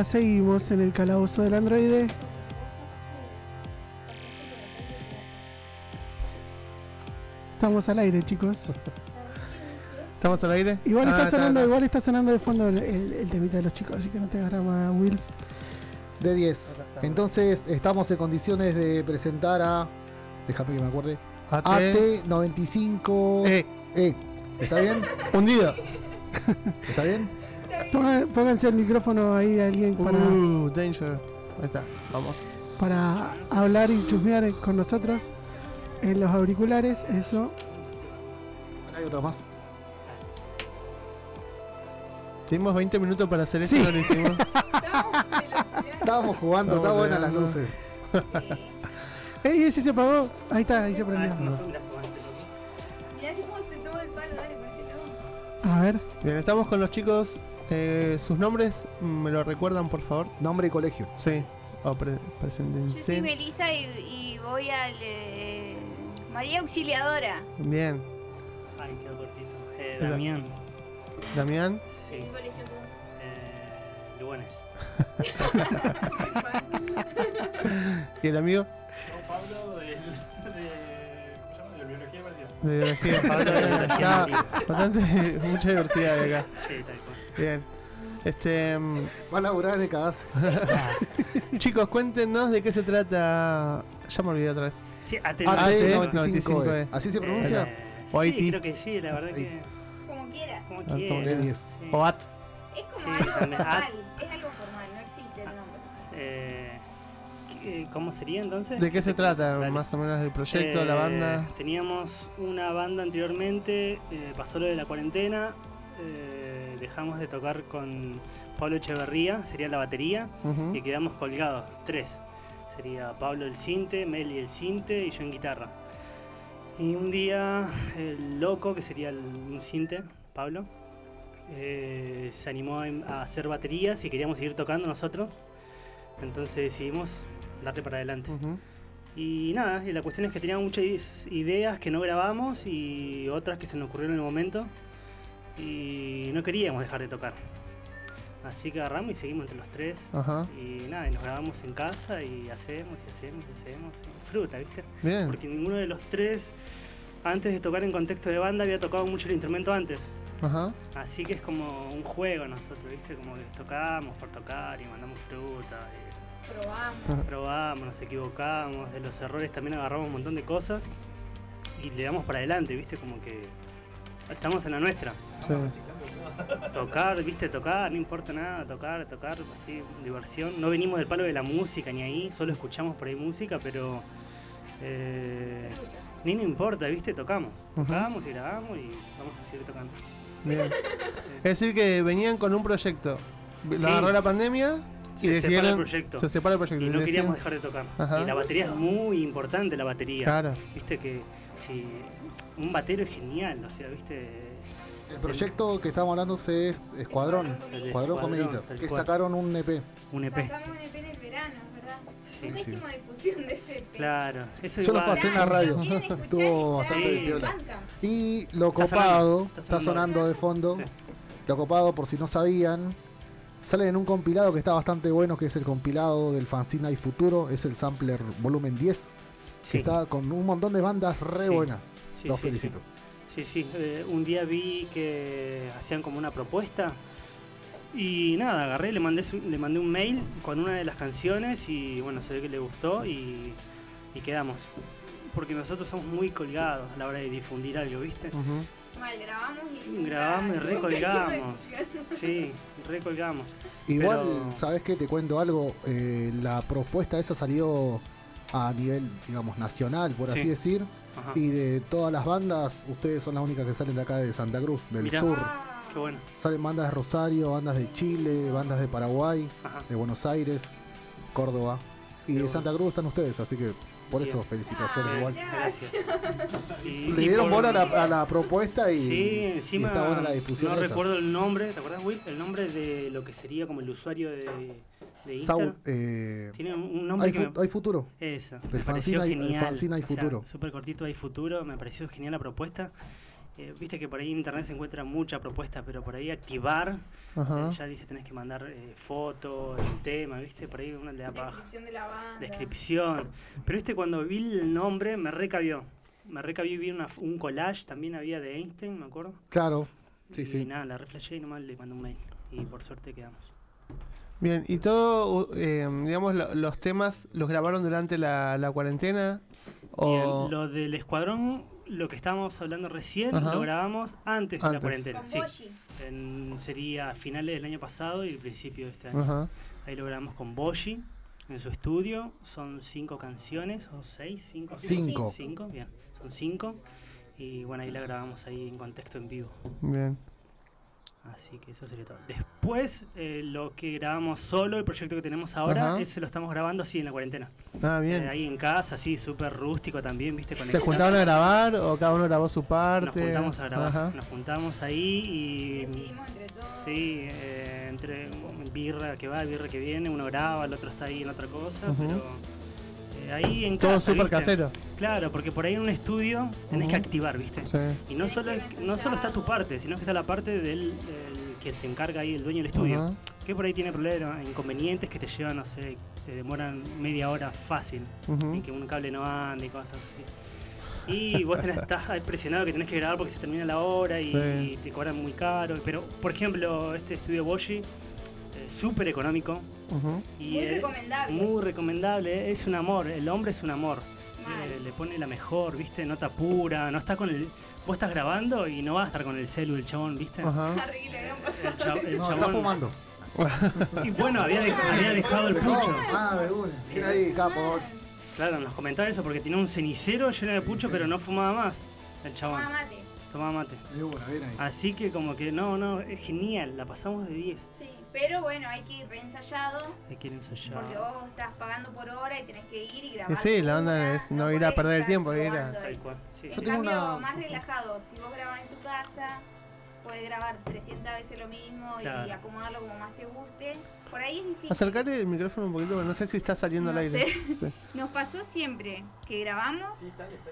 Seguimos en el calabozo del androide. Estamos al aire, chicos. [laughs] ¿Estamos al aire? Igual está Ah, sonando, está. igual está sonando de fondo el, el- el temita de los chicos, así que no te agarras más, Will. De 10. Entonces estamos en condiciones de presentar a. Déjame que me acuerde. AT. AT95. Eh, E. ¿Está bien? hundido. ¿Está bien? Pongan- pónganse el micrófono ahí a alguien para, Uh, danger. Ahí está, vamos. para hablar y chusmear con nosotros en los auriculares, eso. Acá hay otro más. Tuvimos 20 minutos para hacer esto, Sí. no lo hicimos. [laughs] Estábamos jugando, está buena las luces. [laughs] ¡Ey, ese se apagó! Ahí está, ahí se Ah, prendió. mirá cómo se toma el palo, dale, A ver, Bien, estamos con los chicos. Eh, ¿Sus nombres me lo recuerdan, por favor? Nombre y colegio. Sí. O pre Yo soy preséntense. Melissa y, y voy al eh, María Auxiliadora. Bien. Ay, quedó cortito. Eh. Damián. Damián. Sí. ¿Qué colegio tú? Eh, Lugones. [laughs] ¿Y el amigo? Pablo de, de. Biología. De biología. Pablo [laughs] de Bien, biología está bastante, mucha diversidad de acá. Sí, tal cual. Bien. Este, mm, Va a laburar de cada chicos, cuéntenos de qué se trata. Ya me olvidé otra vez. Sí, AT. AT95E. 95E. ¿Así se pronuncia? Eh, O sí, IT. creo que sí, la verdad que. Como quieras. Como Ah, quieras. de 10. sí. O AT. Es como Sí, algo formal. Ah. Es algo formal, no existe el nombre. Eh, ¿qué- ¿Cómo sería entonces? ¿De qué se trata? Dale. Más o menos el proyecto, la Eh, banda. Teníamos una banda anteriormente, eh, pasó lo de la cuarentena, eh, dejamos de tocar con Pablo Echeverría, sería la batería, y quedamos colgados, tres. Sería Pablo el cinte, Meli el cinte y yo en guitarra. Y un día el loco, que sería el, un cinte, Pablo, eh, se animó a, hacer baterías y queríamos seguir tocando nosotros. Entonces decidimos darle para adelante. Y nada, y la cuestión es que teníamos muchas ideas que no grabamos y otras que se nos ocurrieron en el momento. Y no queríamos dejar de tocar. Así que agarramos y seguimos entre los tres. Ajá. Y nada, y nos grabamos en casa y hacemos y hacemos y hacemos. y Fruta, ¿viste? Bien. Porque ninguno de los tres, antes de tocar en contexto de banda, había tocado mucho el instrumento antes. Ajá. Así que es como un juego nosotros, ¿viste? Como que tocamos por tocar y mandamos fruta. y Probamos. probamos, nos equivocamos, de los errores también agarramos un montón de cosas y le damos para adelante, ¿viste? Como que estamos en la nuestra. Sí. Tocar, ¿viste? Tocar, no importa nada, tocar, tocar, así, diversión. No venimos del palo de la música ni ahí, solo escuchamos por ahí música, pero eh, ni no importa, ¿viste? Tocamos. Tocamos y grabamos y vamos a seguir tocando. Bien. Es decir, que venían con un proyecto. Lo Sí. agarró la pandemia y Se separa el decidieron. proyecto. Se separa el proyecto. Y no queríamos dejar de tocar. Ajá. Y la batería es muy importante, la batería. Claro. Viste que si un batero es genial, o sea, viste. El proyecto que estamos hablando es Escuadrón. Escuadrón Escuadrón, Comedita. Que cual. sacaron un E EP. Un EP. Pasamos un EP en el verano, ¿verdad? Sí, sí. difusión de ese EP. Claro, eso Yo lo pasé en la radio. [laughs] Estuvo bastante. Bandcamp. Y lo Está copado, sonando, está está sonando de fondo. Sí. Lo copado, por si no sabían, sale en un compilado que está bastante bueno, que es el compilado del fanzine Hay Futuro, es el sampler volumen 10, Sí. que está con un montón de bandas re Sí. buenas. Sí, Los sí, felicito. Sí, sí. eh, un día vi que hacían como una propuesta. Y nada, agarré, le mandé, su- le mandé un mail con una de las canciones y bueno, se ve que le gustó y, y quedamos. Porque nosotros somos muy colgados a la hora de difundir algo, ¿viste? Mal, grabamos y. Grabamos y recolgamos. [laughs] Sí, recolgamos. Igual, Pero- ¿sabes qué? Te cuento algo. eh, la propuesta esa salió a nivel, digamos, nacional, por Sí. así decir. Ajá. Y de todas las bandas, ustedes son las únicas que salen de acá de Santa Cruz, del Mirá. sur. Qué bueno. Salen bandas de Rosario, bandas de Chile, bandas de Paraguay, Ajá. de Buenos Aires, Córdoba. Y Qué de bueno. Santa Cruz están ustedes, así que por Bien. eso felicitaciones Ay, igual. Gracias. Y- Le dieron por- bola a la, a la propuesta y, Sí, y encima está buena la difusión. no esa. recuerdo el nombre, ¿te acuerdas, Will? El nombre de lo que sería como el usuario de, de. Saul, eh, Tiene un nombre hay, que fu- me... hay futuro. Eso, El me pareció hay- el genial. fanzine hay O sea, futuro. Súper cortito, hay futuro, me pareció genial la propuesta. eh, viste que por ahí en internet se encuentra mucha propuesta, pero por ahí activar, eh, ya dice tenés que mandar eh, foto, el tema, viste, por ahí uno le da paja. Descripción de la banda. Descripción. Pero este cuando vi el nombre me recabió. Me recabió, vi una- un collage también había de Einstein, me acuerdo. Claro, sí, y sí. nada, la reflejé y nomás le mandé un mail. Y por suerte quedamos. Bien, y todo, eh, digamos, lo- los temas los grabaron durante la, la cuarentena. O... Bien, lo del escuadrón, lo que estábamos hablando recién, Ajá. lo grabamos antes, de la cuarentena. Con Sí. Boshi. En- sería a finales del año pasado y el principio de este año. Ajá. Ahí lo grabamos con Boshi en su estudio. Son cinco canciones, o seis, cinco. Cinco. Cinco, bien. Son cinco. Y bueno, ahí la grabamos ahí en contexto en vivo. Bien. Así que eso sería todo. Después, eh, lo que grabamos solo, el proyecto que tenemos ahora, Ajá. ese lo estamos grabando así en la cuarentena. Ah, bien. Eh, ahí en casa, así, súper rústico también, ¿viste? ¿Se Conectado. juntaron a grabar o cada uno grabó su parte? Nos juntamos a grabar. Ajá. Nos juntamos ahí y. Decidimos entre todos. Sí, eh, entre birra que va, birra que viene, uno graba, el otro está ahí en otra cosa, pero ahí en Todo casa, súper ¿viste? casero. Claro, porque por ahí en un estudio tenés que activar, ¿viste? Sí. Y no solo, no solo está tu parte, sino que está la parte del el que se encarga ahí, el dueño del estudio. Que por ahí tiene problemas, inconvenientes que te llevan, no sé, te demoran media hora fácil. Ujú. Y que un cable no ande y cosas así. Y vos tenés, estás [laughs] presionado que tenés que grabar porque se termina la hora y, Sí. te cobran muy caro. Pero, por ejemplo, este estudio Boshi, eh, súper económico. Y Muy recomendable. Muy recomendable. Es un amor, el hombre es un amor. Le pone la mejor, ¿viste? Nota pura, no está con el... Vos estás grabando y no vas a estar con el celu, el chabón, ¿viste? [laughs] El, el No, está chabón... fumando. Y bueno, había, había dejado el pucho. ah. Tiene ahí. Claro, nos comentaba eso porque tenía un cenicero lleno de pucho, pero no fumaba más. El chabón. Tomá mate. Tomaba mate. Así que como que no, no, es genial, la pasamos de 10. Sí, pero bueno, hay que ir reensayado. Hay que ir ensayar. Porque vos estás pagando por hora y tenés que ir y grabar. Sí, la onda una, es no ir a perder el tiempo, ir a- probando ahí. Tal cual, sí. En tengo cambio, una- más relajado, si vos grabás en tu casa, puedes grabar 300 veces lo mismo y acomodarlo como más te guste. Por ahí es difícil. Acercarle el micrófono un poquito, porque no sé si está saliendo No al aire. sé. Sí. [laughs] Nos pasó siempre que grabamos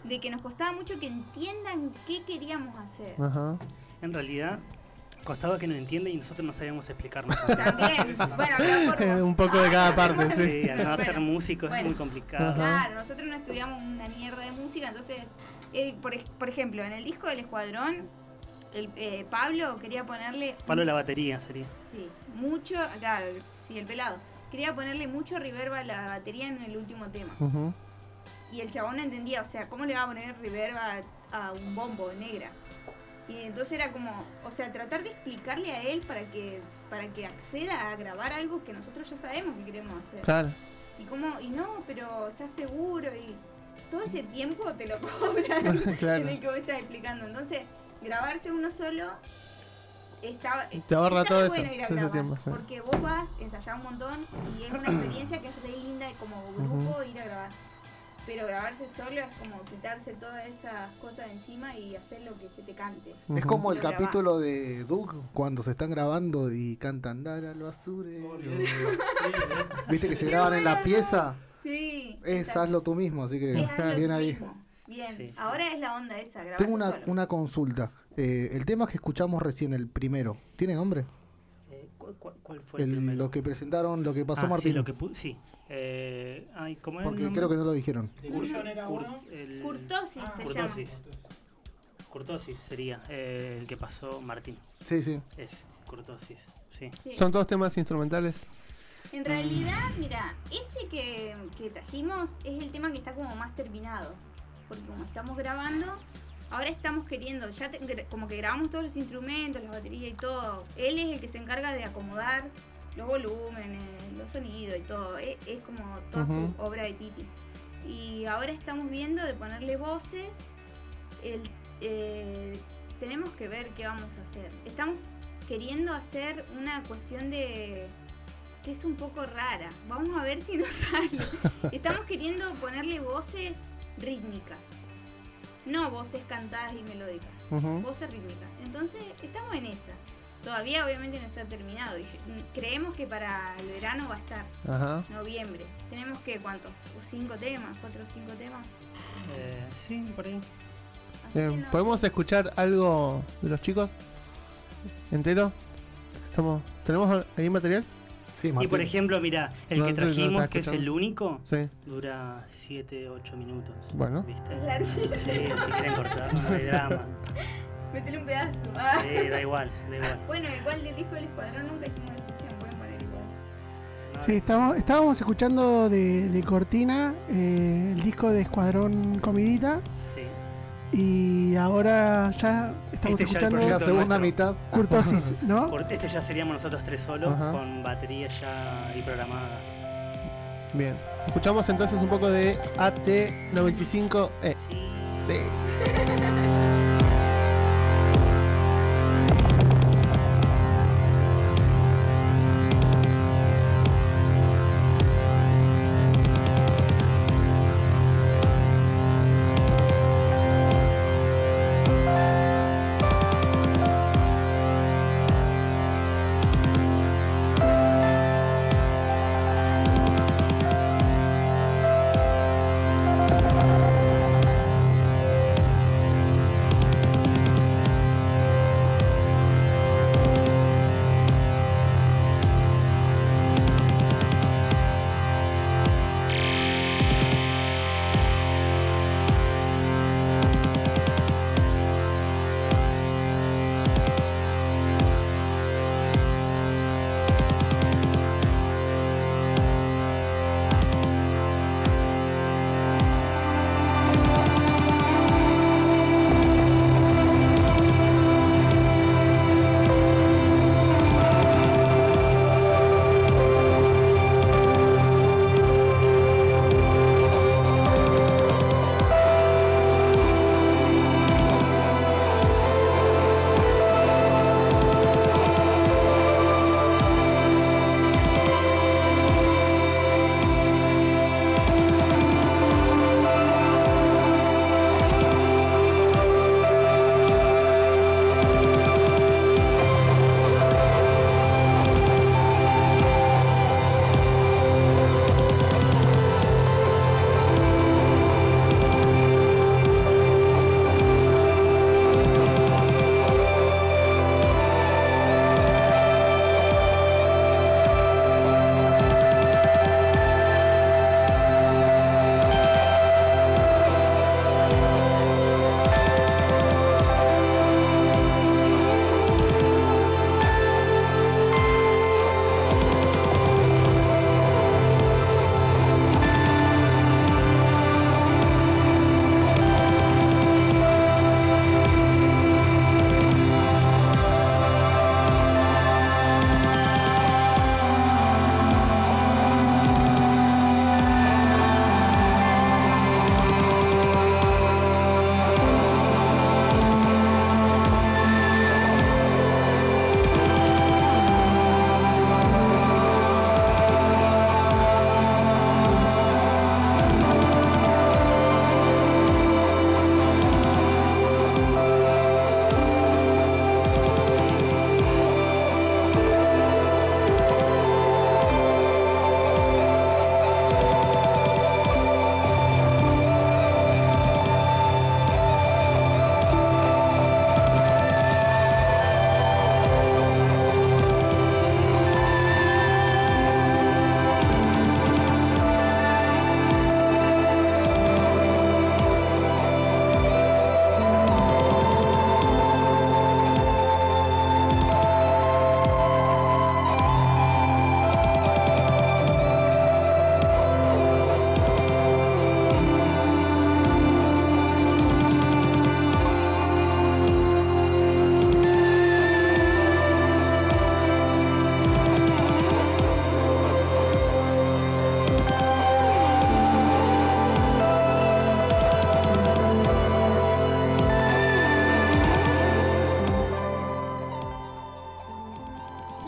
de que nos costaba mucho que entiendan qué queríamos hacer. Ajá. En realidad, costaba que nos entienda y nosotros no sabíamos explicarnos. [laughs] También, bueno, Eh, [laughs] un poco de cada parte, sí. Sí, al no ser Bueno, músicos es muy complicado. Ajá. Claro, nosotros no estudiamos una mierda de música, entonces, eh, por, por ejemplo, en el disco del Escuadrón, el, eh, Pablo quería ponerle... Palo de la batería sería. Sí, mucho, claro, sí, el pelado. Quería ponerle mucho reverb a la batería en el último tema. Ujú. Y el chabón no entendía, o sea, ¿cómo le va a poner reverb a, a un bombo negra? Y entonces era como, o sea, tratar de explicarle a él para que para que acceda a grabar algo que nosotros ya sabemos que queremos hacer. Claro. Y como, y no, pero estás seguro y todo ese tiempo te lo [laughs] cobran [laughs] Claro. en el que vos estás explicando. Entonces, grabarse uno solo estaba Te ahorra está todo bueno eso, ir a grabar, tiempo, sí. porque vos vas, ensayás un montón y es una experiencia que es re linda como grupo ir a grabar. Pero grabarse solo es como quitarse todas esas cosas de encima y hacer lo que se te cante. Es como el grabás. capítulo de Doug cuando se están grabando y cantan Dar al basurero. Viste que se graban en la pieza. Sí. Es hazlo tú mismo, así que Es bien ahí. mismo. Bien, Sí. ahora es la onda esa, grabarse Tengo una, solo. una consulta. Eh, el tema que escuchamos recién, el primero, ¿tiene nombre? Eh, ¿cuál, cuál- cuál fue el, El- primero? lo que presentaron, lo que pasó Ah, Martín. Sí, lo que sí. Eh, ay, ¿cómo era el Porque creo que no lo dijeron. El- Curtosis se Curtosis. Curtosis sería eh, el que pasó Martín. Sí, sí. Ese, Curtosis. Sí. Son todos temas instrumentales. En realidad, mira, ese que, que trajimos es el tema que está como más terminado. Porque como estamos grabando, ahora estamos queriendo, ya te- como que grabamos todos los instrumentos, las baterías y todo. Él es el que se encarga de acomodar los volúmenes, los sonidos y todo. Es, es como toda su obra de Titi. Y ahora estamos viendo de ponerle voces. El, eh, tenemos que ver qué vamos a hacer. Estamos queriendo hacer una cuestión de que es un poco rara. Vamos a ver si nos [laughs] sale. Estamos queriendo ponerle voces rítmicas. No voces cantadas y melódicas. Voces rítmicas. Entonces, estamos en esa. Todavía obviamente no está terminado. Y yo- creemos que para el verano va a estar. Ajá. Noviembre. Tenemos que, ¿cuántos? ¿Cinco temas? ¿Cuatro o cinco temas? Eh, sí, por ahí. Bien, ¿Podemos escuchar algo de los chicos? ¿Entero? Estamos, ¿Tenemos ahí material? Sí, Y por ejemplo, mira, el No que no trajimos, que es el único, Sí. dura 7, 8 minutos. Bueno. ¿Viste? Es larguísimo. Sí, si quieren cortar, no hay drama. [laughs] Métele un pedazo. Ah. Sí, da igual, da igual. [laughs] Bueno, igual del disco del escuadrón nunca hicimos difusión, pueden poner igual. Sí, estamos, estábamos escuchando de, de Cortina eh, el disco de Escuadrón Comidita Sí. y ahora ya estamos Este ya el escuchando la proyecto segunda nuestro. mitad. Curtosis, [laughs] ¿no? Este ya seríamos nosotros tres solos, Ajá. con baterías ya ahí programadas. Bien. Escuchamos entonces un poco de AT95E. Sí. Sí. [laughs]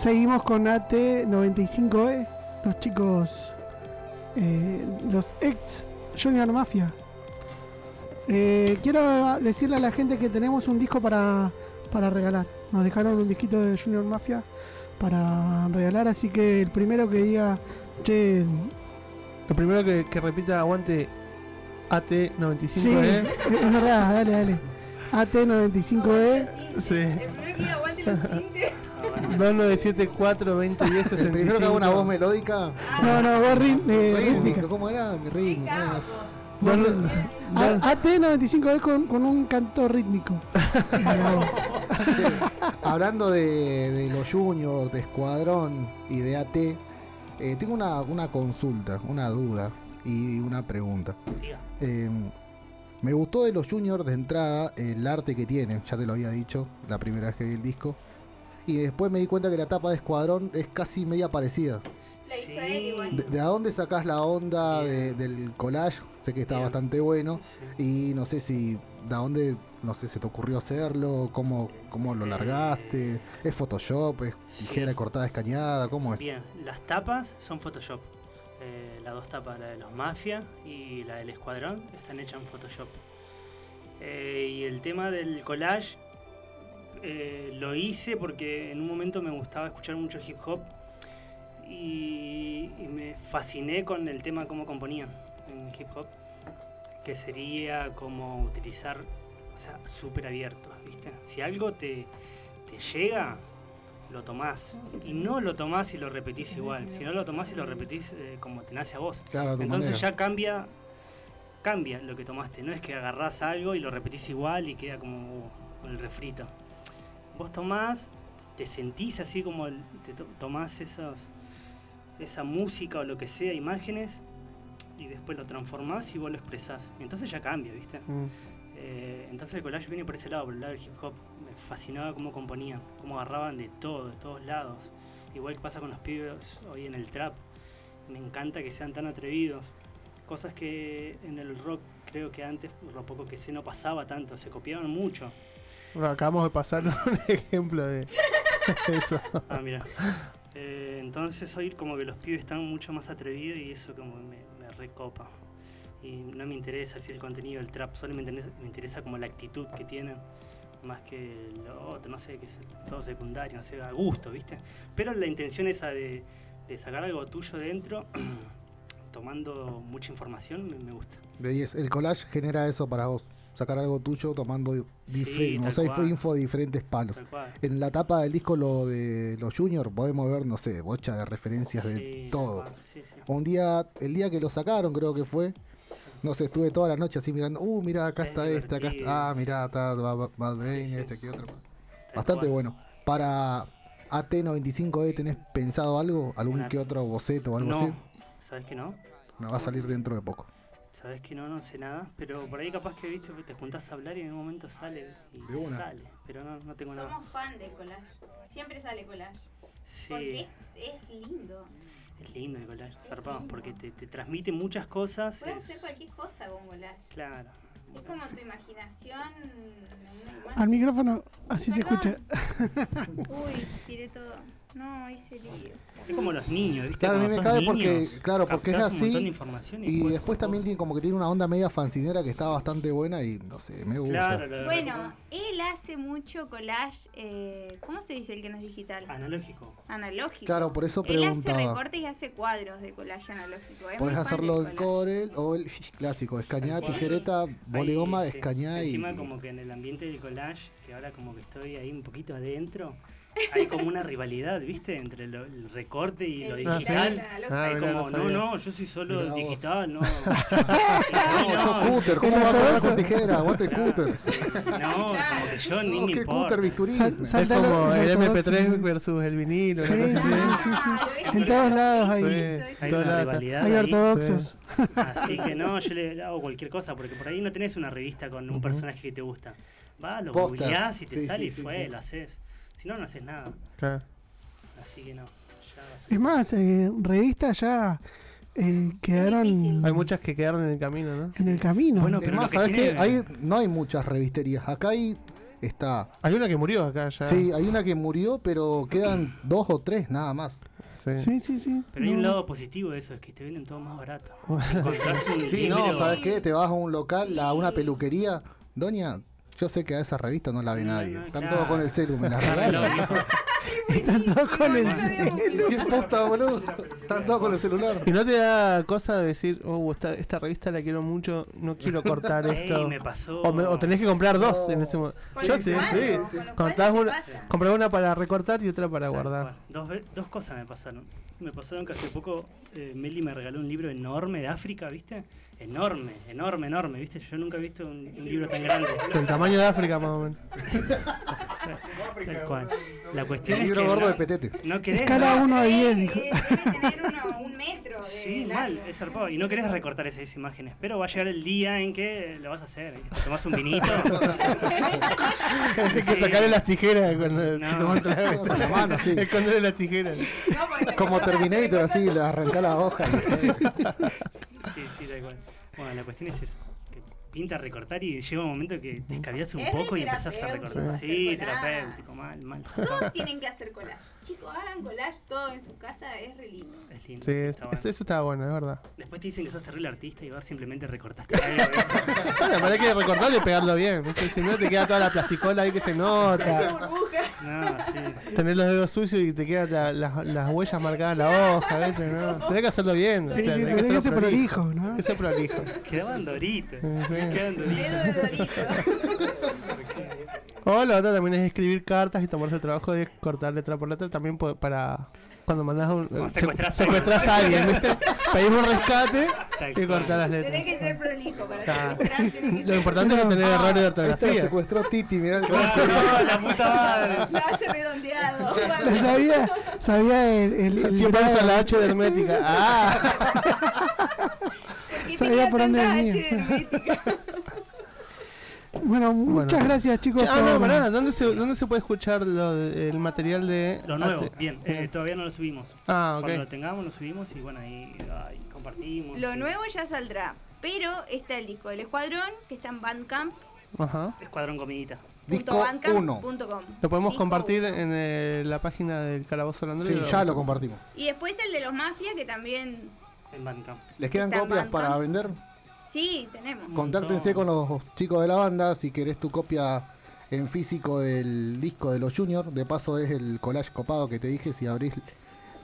Seguimos con AT95E, los chicos, eh, los ex Junior Mafia. Eh, quiero decirle a la gente que tenemos un disco para, para regalar. Nos dejaron un disquito de Junior Mafia para regalar, así que el primero que diga, che, Lo primero que, que repita aguante AT95, sí, es verdad, dale, dale. AT95E. Sí. El primero que diga aguante los [laughs] tintes. 2974 2010 El primero que una voz melódica. No, no, voz eh, rítmica. Rítmico, ¿cómo era? Mi ritmo. Voz Dos- ri- dos- A- AT95E con, con un canto rítmico. [laughs] Che, hablando de, de los juniors, de Escuadrón y de AT, eh, tengo una, una consulta, una duda y una pregunta. Eh, me gustó de los juniors de entrada el arte que tienen, ya te lo había dicho la primera vez que vi el disco. Y después me di cuenta que la tapa de Escuadrón es casi media parecida. La hizo él igual. ¿De, de a dónde sacás la onda de- del collage? Sé que está Bien. bastante bueno. Y no sé si de dónde, no sé, se te ocurrió hacerlo, cómo, cómo lo Eh, largaste, es Photoshop, es tijera cortada escañada, ¿cómo es? Bien, las tapas son Photoshop. Eh, las dos tapas, la de los Mafia y la del Escuadrón, están hechas en Photoshop. Eh, y el tema del collage eh, lo hice porque en un momento me gustaba escuchar mucho hip hop y, y me fasciné con el tema cómo componían en hip hop, que sería como utilizar, o sea, súper abierto, ¿viste? Si algo te, te llega, lo tomás. Y no lo tomás y lo repetís igual. Si no lo tomás y lo repetís eh, como te nace a vos. Claro, Entonces manera. ya cambia cambia lo que tomaste. No es que agarrás algo y lo repetís igual y queda como el refrito. Vos tomás, te sentís así como te to- tomás esos, esa música o lo que sea, imágenes, y después lo transformás y vos lo expresás. Entonces ya cambia, ¿viste? Mm. Eh, entonces el collage viene por ese lado, por el lado del hip hop. Me fascinaba cómo componían, cómo agarraban de todo, de todos lados. Igual que pasa con los pibes hoy en el trap. Me encanta que sean tan atrevidos. Cosas que en el rock creo que antes, por lo poco que sé, no pasaba tanto. Se copiaban mucho. Bueno, acabamos de pasar [laughs] un ejemplo de eso. Ah, mira. Eh, entonces hoy como que los pibes están mucho más atrevidos y eso como me, me recopa. Y no me interesa si el contenido del trap, solo me interesa, me interesa como la actitud que tienen, más que lo otro, no sé, que es todo secundario, no sé, a gusto, ¿viste? Pero la intención esa de, de sacar algo tuyo dentro, [clears throat] tomando mucha información, me, me gusta. De 10. El collage genera eso para vos. Sacar algo tuyo tomando Sí, dife- tal o sea, cual. info de diferentes palos. En la tapa del disco lo de los juniors podemos ver, no sé, bocha de referencias de Sí, todo. sí. Un día, el día que lo sacaron creo que fue, no sé, estuve toda la noche así mirando, uh, mira, acá Es está este, acá está, ah, mira, está Bad este, que otro. Bastante bueno. Para AT95E, ¿tenés pensado algo? ¿Algún que otro boceto o algo No, así? ¿sabes que no? Me va a salir dentro de poco. Sabes que no, no sé nada, pero por ahí capaz que viste, te juntás a hablar y en un momento sale y De una. sale, pero no, no tengo nada. Somos fan de collage. Siempre sale collage. Porque Sí, es, es lindo. es lindo el collage, zarpado, porque te, te transmite muchas cosas. Puedes es- hacer cualquier cosa con collage. claro. Es como tu imaginación. Al micrófono, así se escucha. Uy, tiré todo. No, hice lío. Es como los niños, ¿viste? Claro, a mí me cabe porque, niños, claro, porque es así. de información y, Y después también tiene como que tiene una onda media fancinera que está bastante buena y no sé, me gusta. Claro, de Bueno, él hace mucho collage. Eh, ¿Cómo se dice el que no es digital? analógico. Analógico. Claro, por eso Él hace preguntaba. recortes y hace cuadros de collage analógico. Es Podés hacerlo en. Corel o el [laughs] clásico, escañada, tijereta, Ahí, bolegoma, sí. escañada y. Encima como que en el ambiente del collage, que ahora como que estoy ahí un poquito adentro, hay como una rivalidad, ¿viste? Entre lo- el recorte y lo El Ah, digital. Ah, Hay como, no no, yo soy solo Mirá digital, no. [laughs] No, no, sos cúter, ¿cómo vas a con tijera? Aguante cúter. No, como que yo ni No, me importa. cúter, bisturí. Sal- Es como lo- el lo ortodoxo. MP3 versus el vinilo. Sí, sí, sí, sí, sí. Lo En todos yo. lados hay, Sí. Hay Toda una la- rivalidad hay ortodoxos. Así que no, yo le hago cualquier cosa, porque por ahí no tenés una revista con un personaje que te gusta. Va, lo googleás y te sale y fue, lo haces. Si no, no haces nada. Claro. Así que no. Ya Es más, eh, revistas ya eh, quedaron difícil. Hay muchas que quedaron en el camino, ¿no? en el camino. Bueno, Es pero más, lo que ¿sabes tiene- qué? Ahí no hay muchas revisterías. Acá hay. Está. Hay una que murió acá ya. Sí, hay una que murió, pero quedan [clears throat] dos o tres nada más. Sí. sí, sí, sí. Pero hay un lado positivo de eso, es que te venden todo más barato. [laughs] Sí, no, ¿sabes qué? Te vas a un local, a una peluquería. Doña, yo sé que a esa revista no la ve No, nadie. no, Están claro. todos con el celu, me la [laughs] regalan. [laughs] Están todos con el celu. Sí, posta, [laughs] boludo. Están todos con el celular. Y no te da cosa de decir, oh, esta, esta revista la quiero mucho, no quiero cortar Ey, esto. me pasó. O, me- o tenés que comprar dos en ese momento. Yo sí, sí. cuadros una, compré una para recortar y otra para guardar. Dos, dos cosas me pasaron. Me pasaron que hace poco eh, Meli me regaló un libro enorme de África, ¿viste? Enorme, enorme, enorme, ¿viste? Yo nunca he visto un, un libro tan grande. [laughs] El tamaño de África más o menos. Tal cual. La cuestión El es libro que gordo no, de petete. no querés... Escala ¿no? 1 a Eh, 10. eh, dijo. debe tener uno, un metro [laughs] de Sí, largo. mal, es zarpado. Y no querés recortar esas imágenes, pero va a llegar el día en que lo vas a hacer. Te tomás un vinito. Hay que Sí. sacarle las tijeras cuando No. se la mano, sí. Esconderle las tijeras. No, Como Terminator, te así, le arranca la hoja. [laughs] Sí, sí, da igual. Bueno, la cuestión es esa. Que pinta recortar y llega un momento que te escabias un Es poco y empezás a recortar. Sí, terapéutico, mal, mal. Todos tienen que hacer collage. Chicos, hagan collage todo en su casa, es re lindo. Es lindo, Sí, sí, es- está bueno. eso estaba bueno, es verdad. Después te dicen que sos terrible artista y vas simplemente recortaste [laughs] algo. Bueno, pero hay que recortarlo y pegarlo bien. ¿viste? Si no, te queda toda la plasticola ahí que se nota. burbuja. No, sí. Tener los dedos sucios y te quedan la- las, las huellas marcadas en la hoja, ¿viste? ¿no? Tenés que hacerlo bien. o Sí, sea, sí, tenés tenés que ser hacerlo prolijo, ¿no? Que ser prolijo. Quedaban doritos. Sí, sí. Quedan doritos. Dedo dorito. [laughs] O la otra también es escribir cartas y tomarse el trabajo de cortar letra por letra también para cuando mandás un Cuando se- secuestrás a alguien, ¿viste? Pedís un rescate y cortar las Tenés letras. que ser prolijo para Claro. secuestrar. tenés que Lo importante es no tener errores de Este ortografía. secuestró Titi, mirá el ¡Ah, la puta madre! Lo hace redondeado. [laughs] Lo sabía, sabía el, el, el Siempre usa la H de hermética. [laughs] Ah, ¿Qué Sabía por dónde venía. Bueno, muchas gracias chicos. ah, no, pará, ¿dónde se, ¿dónde se puede escuchar lo de- el material de. Lo nuevo, bien. eh, todavía no lo subimos. Ah, Cuando lo ok. tengamos, lo subimos y bueno, ahí, ahí compartimos. Lo y- nuevo ya saldrá. Pero está el disco del Escuadrón, que está en Bandcamp. Ajá. Escuadrón Comidita. Disco 1. Lo podemos Disco compartir uno. en eh, la página del Calabozo del Android. Sí, ya lo compartimos. Y después está el de los Mafia, que también. En Bandcamp. ¿Les quedan copias para vender? Sí, tenemos. Contáctense con los chicos de la banda si querés tu copia en físico del disco de los Juniors. De paso es el collage copado que te dije. Si abrís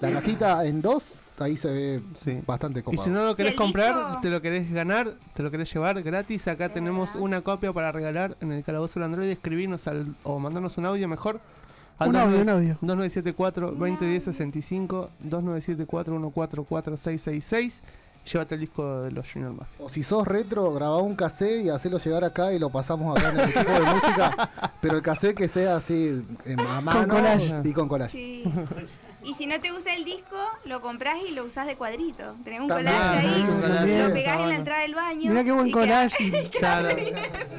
la cajita en dos, ahí se ve Sí. bastante Y copado. si no lo querés comprar, disco- te lo querés ganar, te lo querés llevar gratis, acá tenemos una copia para regalar en el calabozo del Android. Escribirnos al, o mandarnos un audio mejor. Al Un audio, un audio. 2974 2010 65 2974 144666. Llévate el disco de los Junior Mafia. O si sos retro, grabá un cassette y hacelo llegar acá y lo pasamos acá en el equipo de música. Pero el cassette que sea así en a mano collage. y con collage. Sí. Y si no te gusta el disco, lo compras y lo usás de cuadrito. Tenés un También, collage ahí, sí, un collage. lo pegás en la entrada del baño. Mirá qué buen y collage. [laughs] Claro.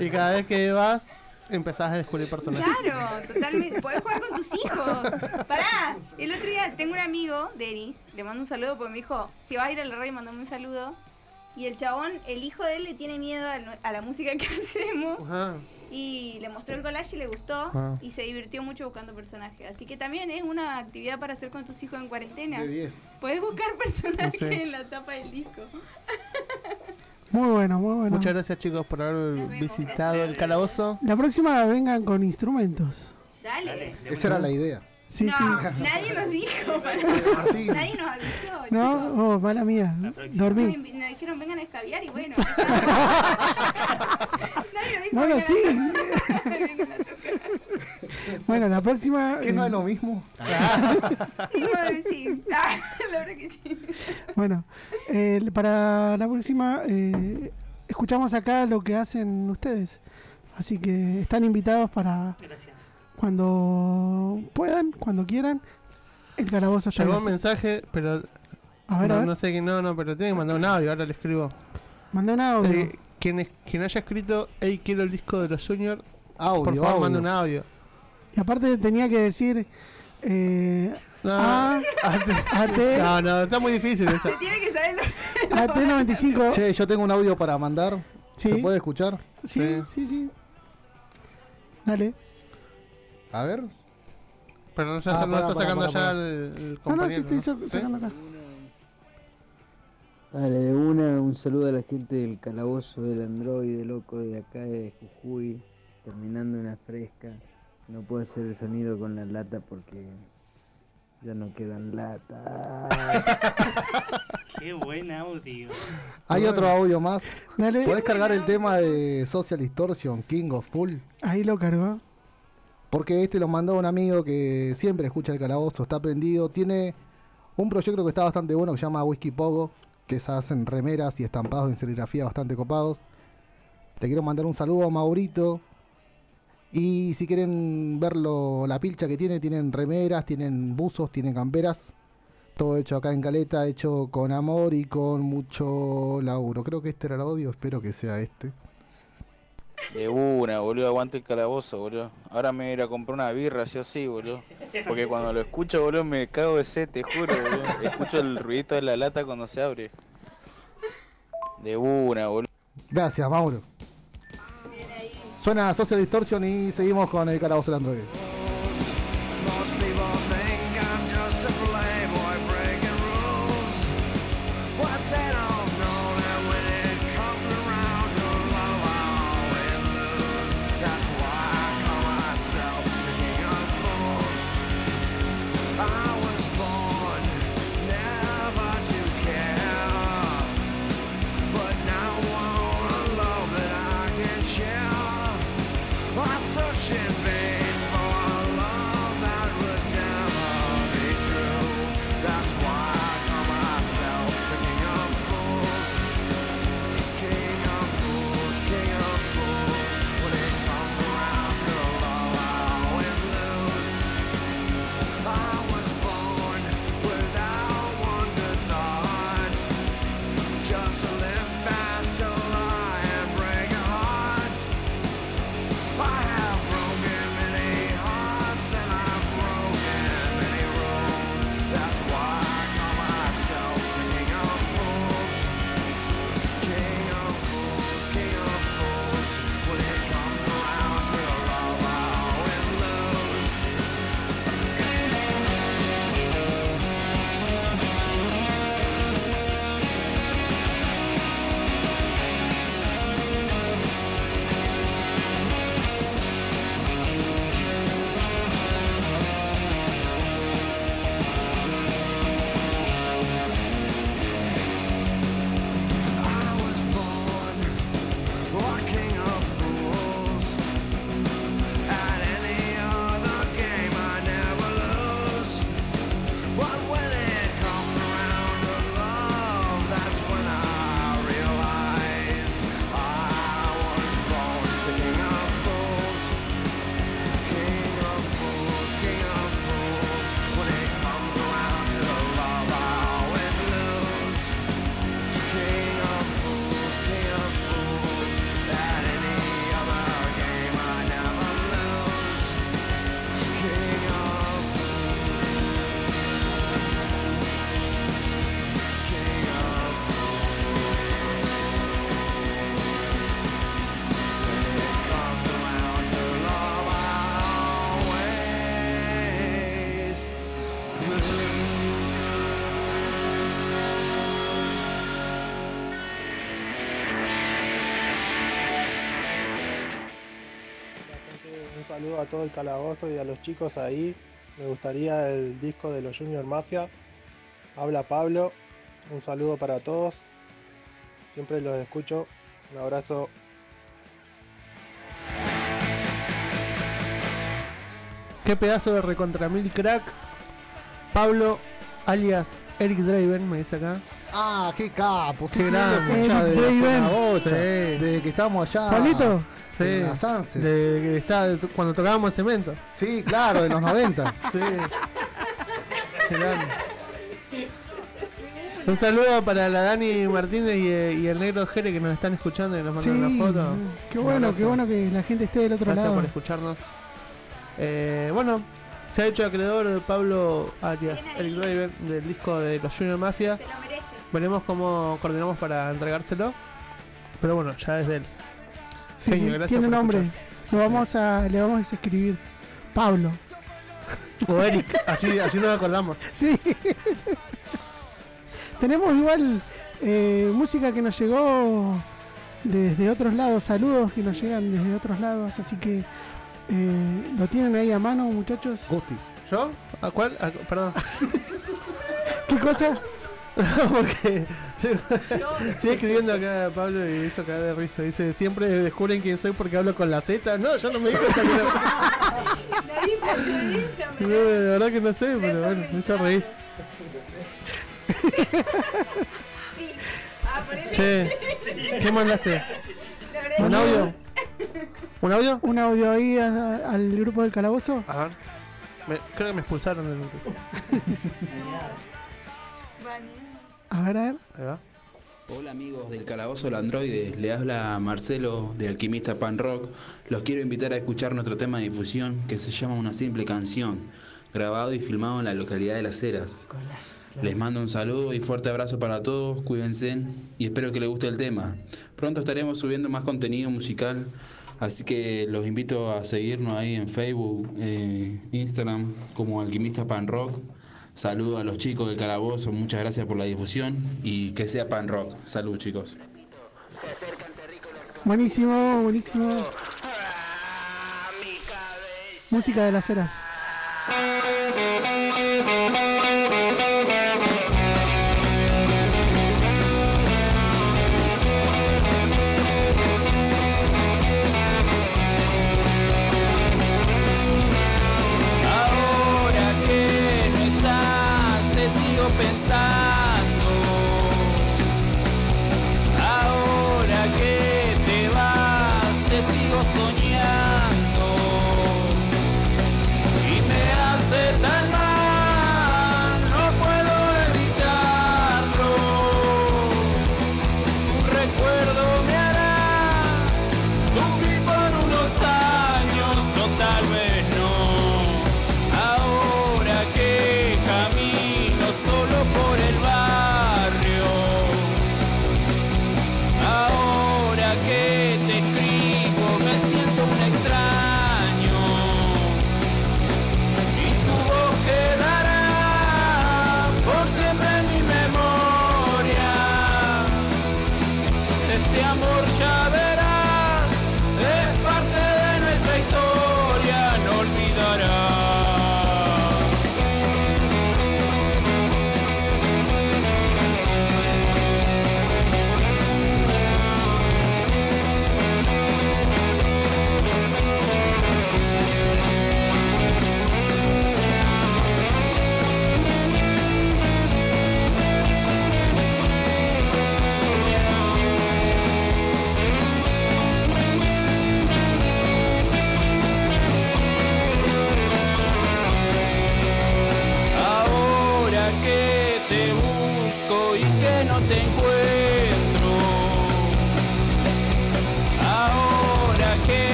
y cada vez que vas, empezás a descubrir personajes. Claro, totalmente. Podés jugar con tus hijos. Pará, el otro día tengo un amigo, Denis, le mando un saludo porque me dijo, si vas a ir al radio, mandame un saludo. Y el chabón, el hijo de él le tiene miedo a, lo- a la música que [laughs] hacemos. Y le mostró el collage y le gustó. Ah. Y se divirtió mucho buscando personajes. Así que también es una actividad para hacer con tus hijos en cuarentena. De 10. Puedes buscar personajes en la tapa del disco. [laughs] Muy bueno, muy bueno. Muchas gracias chicos por haber visitado el calabozo. La próxima vengan con instrumentos. Dale. Esa era la idea. Sí, no, sí. nadie nos dijo. [laughs] para- nadie nos avisó. chicos. No, oh, mala mía. Nos, Dormí. nos dijeron vengan a escabiar y bueno. [laughs] Nadie nos dijo Bueno, sí. [laughs] Bueno, la próxima. ¿Que no eh, es lo mismo? Bueno, sí, Ah, la verdad que sí. Bueno, eh, para la próxima eh, escuchamos acá lo que hacen ustedes. Así que están invitados para Gracias. Cuando puedan, cuando quieran. El calabozo Llegó un mensaje, pero A ver, no, a ver. no sé que no, no, pero tiene que mandar un audio, ahora le escribo. Manda un audio. Eh, quien, es- quien haya escrito, hey, quiero el disco de los Junior, Audio, por favor, audio. manda un audio. Y aparte tenía que decir. Eh, No, A, [laughs] AT, no, no, está muy difícil [laughs] eso. Se tiene que saber lo AT95. [laughs] Che, yo tengo un audio para mandar. Sí. ¿Se puede escuchar? Sí, sí, sí. Dale. A ver. Pero no, ya Ah, no está sacando pará, ya el, el No, no, sí compañero. estoy sacando acá. Dale, de una, un saludo a la gente del calabozo del androide loco de acá de Jujuy, terminando una fresca. No puedo hacer el sonido con la lata porque ya no quedan latas. [laughs] Qué buen audio. Hay otro audio más. Dale. ¿Podés cargar el tema de Social Distortion, King of Full? Ahí lo cargó. Porque este lo mandó un amigo que siempre escucha el calabozo, está prendido. Tiene un proyecto que está bastante bueno que se llama Whisky Pogo, que se hacen remeras y estampados en serigrafía bastante copados. Le quiero mandar un saludo a Maurito. Y si quieren verlo, la pilcha que tiene, tienen remeras, tienen buzos, tienen camperas. Todo hecho acá en Caleta, hecho con amor y con mucho laburo. Creo que este era el audio, espero que sea este. De una, boludo, aguante el calabozo, boludo. Ahora me voy a ir a comprar una birra, yo sí, boludo. Porque cuando lo escucho, boludo, me cago de sed, te juro, boludo. Escucho el ruidito de la lata cuando se abre. De una, boludo. Gracias, Mauro. Suena Social Distortion y seguimos con el calabozo del Android. Todo el calabozo y a los chicos ahí. Me gustaría el disco de los Junior Mafia. Habla Pablo. Un saludo para todos. Siempre los escucho. Un abrazo. Qué pedazo de recontra mil crack. Pablo, alias Eric Draven, me dice acá. Ah, qué capo. Sí, Qué sí, Eric de la Draven. zona bocha, Sí. Desde que estábamos allá. ¿Pablito? Sí. en la Sunset. De, que está, cuando tocábamos cemento. Sí, claro, de los 90. Sí. Un saludo para la Dani Martínez y, eh, y el negro Jere que nos están escuchando y nos Sí, mandan una foto. qué Un bueno, abrazo. qué bueno que la gente esté del otro Gracias lado. por escucharnos. Eh, bueno, se ha hecho acreedor de Pablo alias Eric Draven del disco de los Junior Mafia. Se lo merece. Veremos cómo coordinamos para entregárselo. Pero bueno, ya es de Sí, sí, tiene nombre. escuchar. Lo vamos a, le vamos a escribir Pablo. O Eric, así, así nos acordamos. [laughs] Sí. Tenemos igual eh, música que nos llegó desde otros lados, saludos que nos llegan desde otros lados, así que eh, lo tienen ahí a mano, muchachos. Gusti. ¿Yo? ¿A cuál? ¿A- perdón. [laughs] ¿Qué cosa? [laughs] Porque sigue escribiendo acá Pablo y eso cae de risa. Dice, siempre descubren quién soy porque hablo con la Z. No, yo no me di cuenta que La dijo, yo dije, [laughs] No, de verdad que no sé, pero bueno, me hizo reír. Ah. Che, ¿qué mandaste? ¿Un audio? ¿Un audio? ¿Un audio ahí a- al grupo del calabozo? A ver. Me- creo que me expulsaron del grupo. A ver, a ver. Ahí va. Hola amigos del Calabozo del Androide, le habla Marcelo de Alquimista Pan Rock. Los quiero invitar a escuchar nuestro tema de difusión que se llama Una simple canción, grabado y filmado en la localidad de Las Heras. Les mando un saludo y fuerte abrazo para todos, cuídense y espero que les guste el tema. Pronto estaremos subiendo más contenido musical, así que los invito a seguirnos ahí en Facebook, eh, Instagram como Alquimista Pan Rock. Saludo a los chicos del Calabozo, muchas gracias por la difusión y que sea Pan Rock. Salud chicos. Buenísimo, buenísimo. Música de la cera.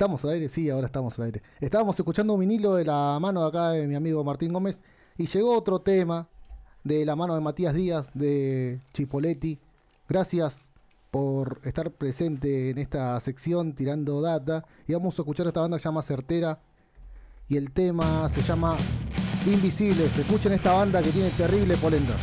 ¿Estamos al aire? Sí, ahora estamos al aire. Estábamos escuchando un vinilo de la mano de acá de mi amigo Martín Gómez y llegó otro tema de la mano de Matías Díaz de Chipoletti. Gracias por estar presente en esta sección tirando data y vamos a escuchar esta banda que se llama Certera y el tema se llama Invisibles. Escuchen esta banda que tiene terrible polenta.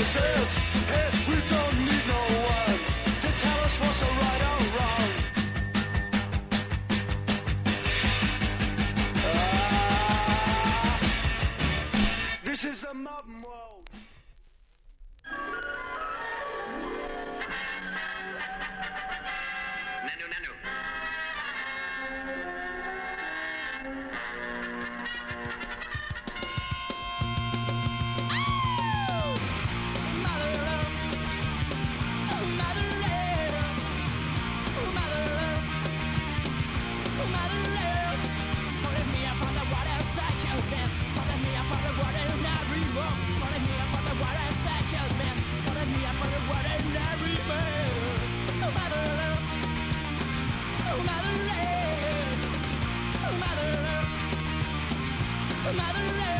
É success. Mother Earth.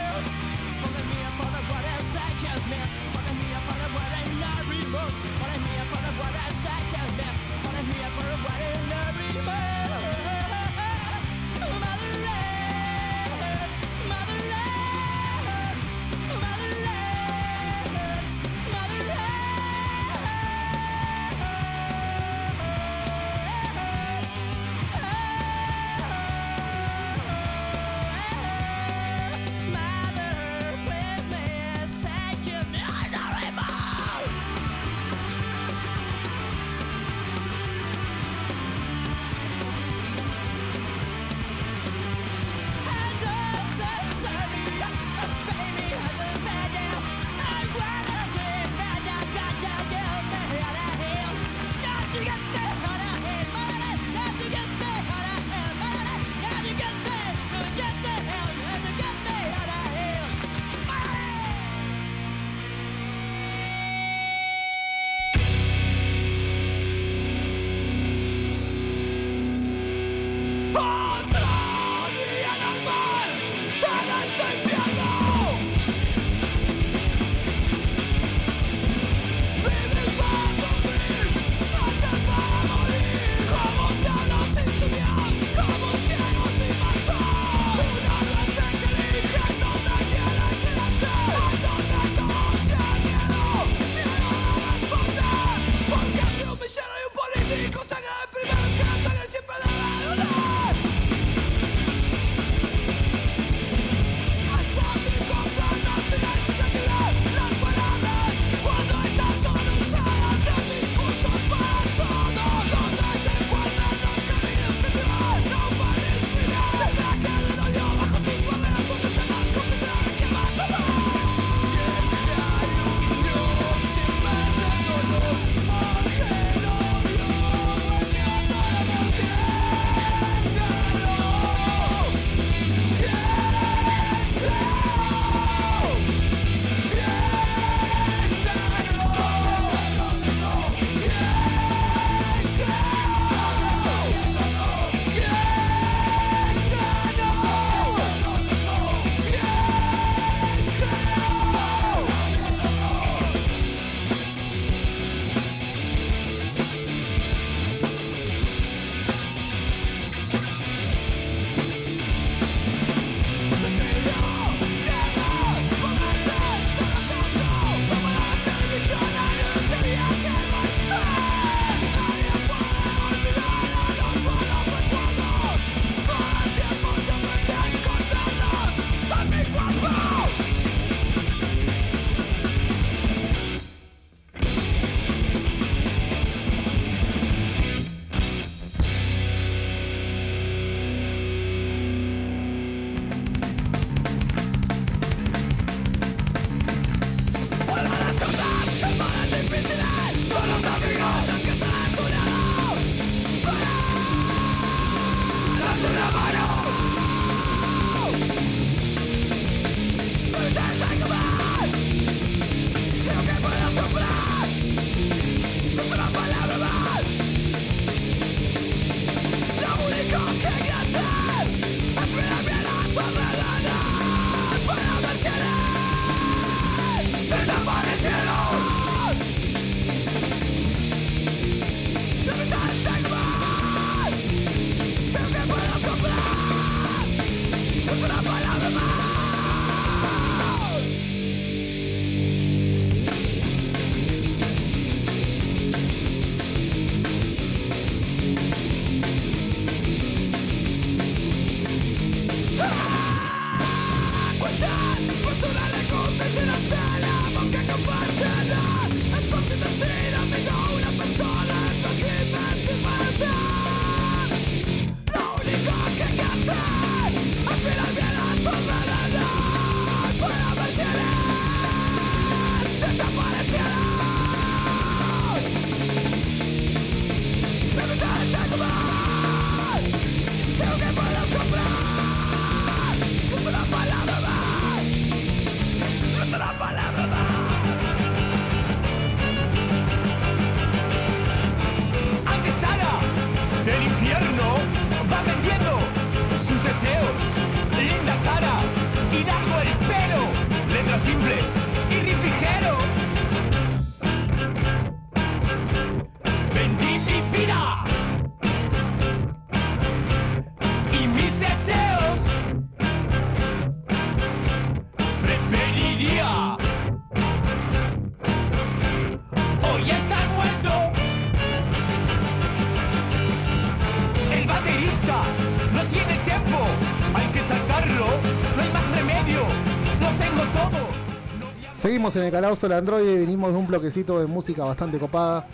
Seguimos en el calabozo del Android y venimos de un bloquecito de música bastante copada.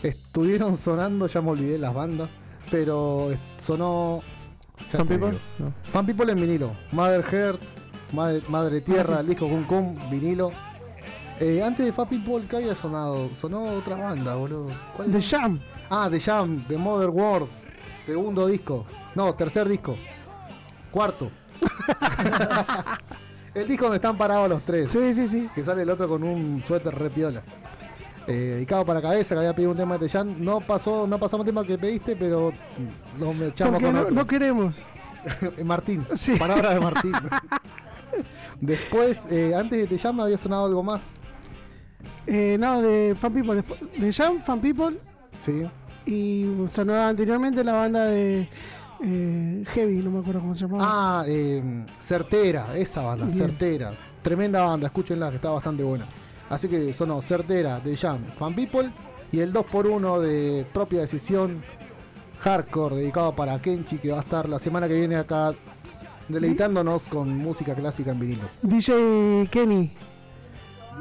Estuvieron sonando, ya me olvidé las bandas, pero sonó. ¿Fan People? digo. No. Fan People en vinilo. Mother Heart, Madre, Madre Tierra, Ah, sí. el disco Cum Cum, vinilo. Eh, antes de Fan People, ¿qué había sonado? Sonó otra banda, boludo. ¿Cuál The? Jam. Ah, The Jam, The Mother World. Segundo disco. No, tercer disco. Cuarto. [laughs] el disco donde están parados los tres. Sí, sí, sí. Que sale el otro con un suéter re piola. Eh, dedicado para cabeza, que había pedido un tema de The Jam. No pasó, no pasamos el tema que pediste, pero lo me echamos con no, otro. no queremos. [laughs] Eh, Martín. Sí. Palabra de [laughs] Martín. Después, eh, antes de The Jam había sonado algo más. Eh, no, de Fan People. Después, de Jam, Fan People. Sí. Y sonó anteriormente la banda de eh, Heavy, no me acuerdo cómo se llamaba. Ah, eh, Certera, esa banda, Bien. Certera. Tremenda banda, escúchenla, que está bastante buena. Así que sonó Certera, de Jam, Fan People y el 2x1 de propia decisión, Hardcore, dedicado para Kenchi, que va a estar la semana que viene acá deleitándonos con música clásica en vinilo. DJ Kenny.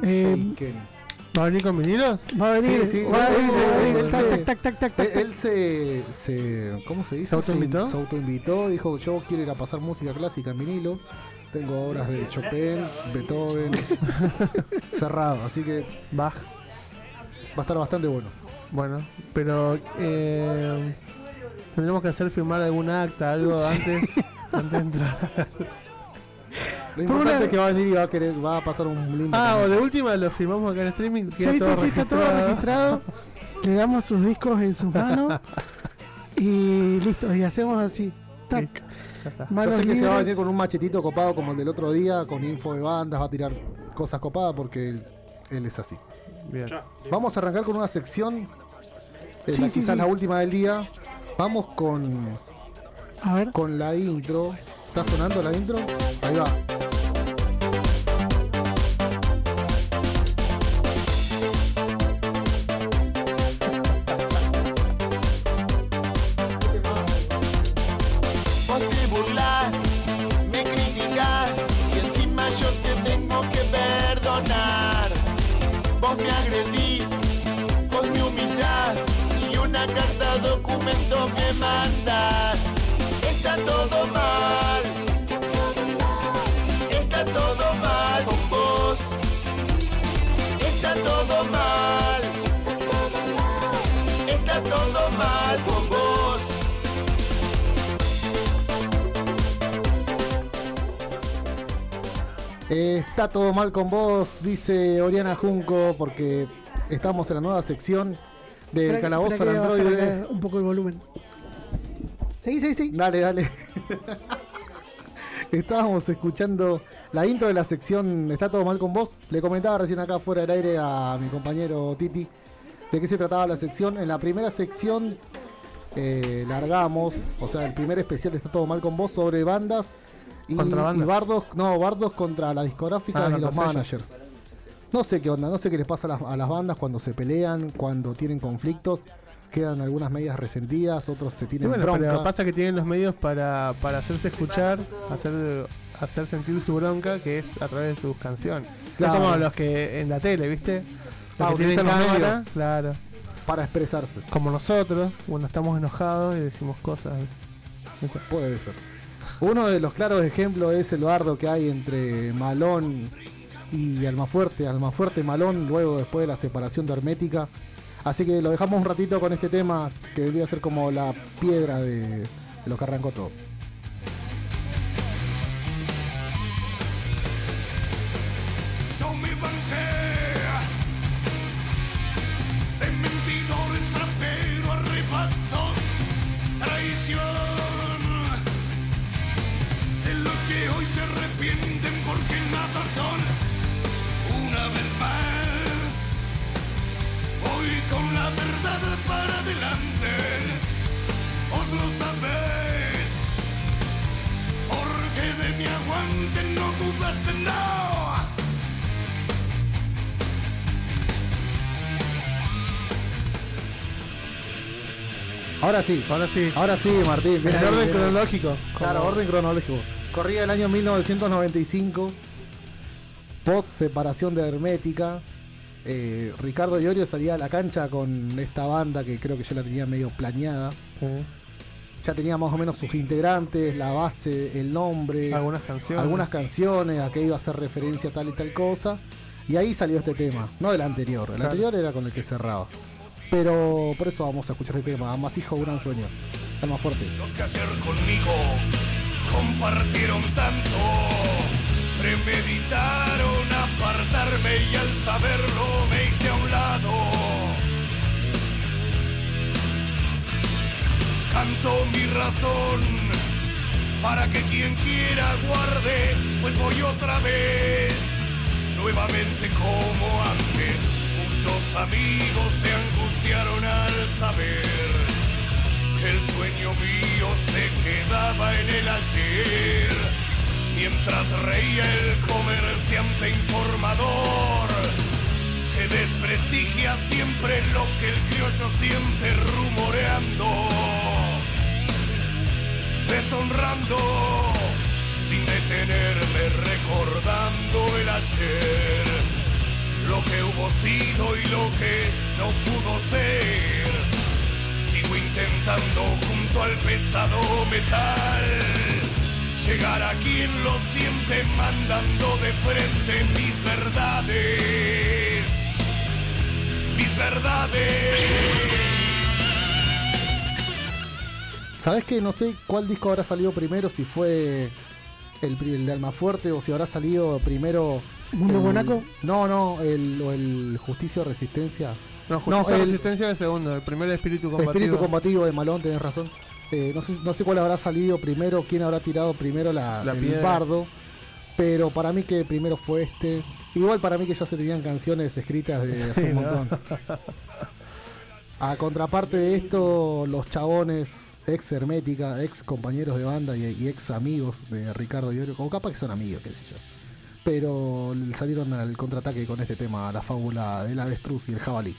Eh, DJ Kenny. ¿Va a venir con vinilos? Va a venir. Sí, sí, va a él- venir, él- va a venir. él Tac, se- tac, tac, Él, se, se- ¿Cómo se dice? ¿Se autoinvitó? Se, autoinvitó, dijo: Yo quiero ir a pasar música clásica en vinilo. Tengo obras de Chopin, Beethoven, [laughs] cerrado, así que Bach. va a estar bastante bueno. Bueno, pero eh, tendremos que hacer firmar algún acta, algo antes, [laughs] antes de entrar. Lo importante una- es que va a venir y va a, querer, va a pasar un lindo. Ah, o de última lo firmamos acá en streaming. Sí, sí, sí, está todo registrado. Le damos sus discos en sus manos. [laughs] y listo, y hacemos así. Tac. Yo sé que se va a venir con un machetito copado como el del otro día, con info de bandas, va a tirar cosas copadas porque él, él es así. Bien. Vamos a arrancar con una sección, eh, Sí, la- sí, quizás sí. la última del día. Vamos con, A ver. con la intro. ¿Está sonando la intro? Ahí va. Eh, está todo mal con vos, dice Oriana Junco, porque estamos en la nueva sección de Espera- Calabozo al que bajar Android. acá Un poco el volumen. Sí, sí, sí. Dale, dale. [laughs] Estábamos escuchando la intro de la sección Está todo mal con vos. Le comentaba recién acá fuera del aire a mi compañero Titi de qué se trataba la sección. En la primera sección eh, largamos, o sea, el primer especial de Está todo mal con vos sobre bandas Y, bardos, no, bardos contra las discográficas Ah, y los managers. No sé qué onda, no sé qué les pasa a las, a las bandas cuando se pelean, cuando tienen conflictos. Quedan algunas medias resentidas, otros se tienen bueno, bronca. pero pasa que tienen los medios para, para hacerse escuchar, hacer, hacer sentir su bronca, que es a través de sus canciones. Claro. Es como los que en la tele, ¿viste? Los Ah, que tienen cámara, medios. claro. Para expresarse. Como nosotros, cuando estamos enojados y decimos cosas. Puede ser. Uno de los claros ejemplos es el bardo que hay entre Malón y Almafuerte. Almafuerte Malón, luego después de la separación de Hermética. Así que lo dejamos un ratito con este tema que debería ser como la piedra de, de lo que arrancó todo. La verdad para adelante. Vos lo sabés, porque de mi aguante no dudaste, no. Ahora sí. Ahora sí. Ahora sí, Martín. En Viene- orden cronológico. Claro, Como- orden cronológico. Corría el año 1995. Post separación de Hermética. Eh, Ricardo Iorio salía a la cancha con esta banda que creo que ya la tenía medio planeada. Ya tenía más o menos sus integrantes, la base, el nombre. Algunas canciones. Algunas canciones, a qué iba a hacer referencia a tal y tal cosa. Y ahí salió este tema, no del anterior. El Claro. anterior era con el que cerraba. Pero por eso vamos a escuchar este tema. Amasijo, gran sueño. El más fuerte. Los que ayer conmigo compartieron tanto, premeditaron apartarme y al saberlo me hice a un lado. Canto mi razón para que quien quiera guarde, pues voy otra vez, nuevamente como antes. Muchos amigos se angustiaron al saber que el sueño mío se quedaba en el ayer. Mientras reía el comerciante informador, que desprestigia siempre lo que el criollo siente rumoreando, deshonrando, sin detenerme recordando el ayer, lo que hubo sido y lo que no pudo ser. Sigo intentando junto al pesado metal llegar a quien lo siente mandando de frente mis verdades. Mis verdades. ¿Sabes que No sé cuál disco habrá salido primero, si fue el, el de Almafuerte o si habrá salido primero. ¿Mundo Guanaco? No, no, el, o el Justicia o Resistencia. No, Justicia el Resistencia es el segundo, el primero es Espíritu Combativo. Espíritu Combativo de Malón, tenés razón. Eh, no, sé, no sé cuál habrá salido primero, quién habrá tirado primero la, La el piedra. bardo. Pero para mí que primero fue este. Igual para mí que ya se tenían canciones escritas de hace Sí, un ¿no? montón. A contraparte de esto, los chabones ex Hermética, ex compañeros de banda y, y ex amigos de Ricardo Iorio, como capaz que son amigos, qué sé yo. Pero salieron al contraataque con este tema, la fábula del avestruz y el jabalí.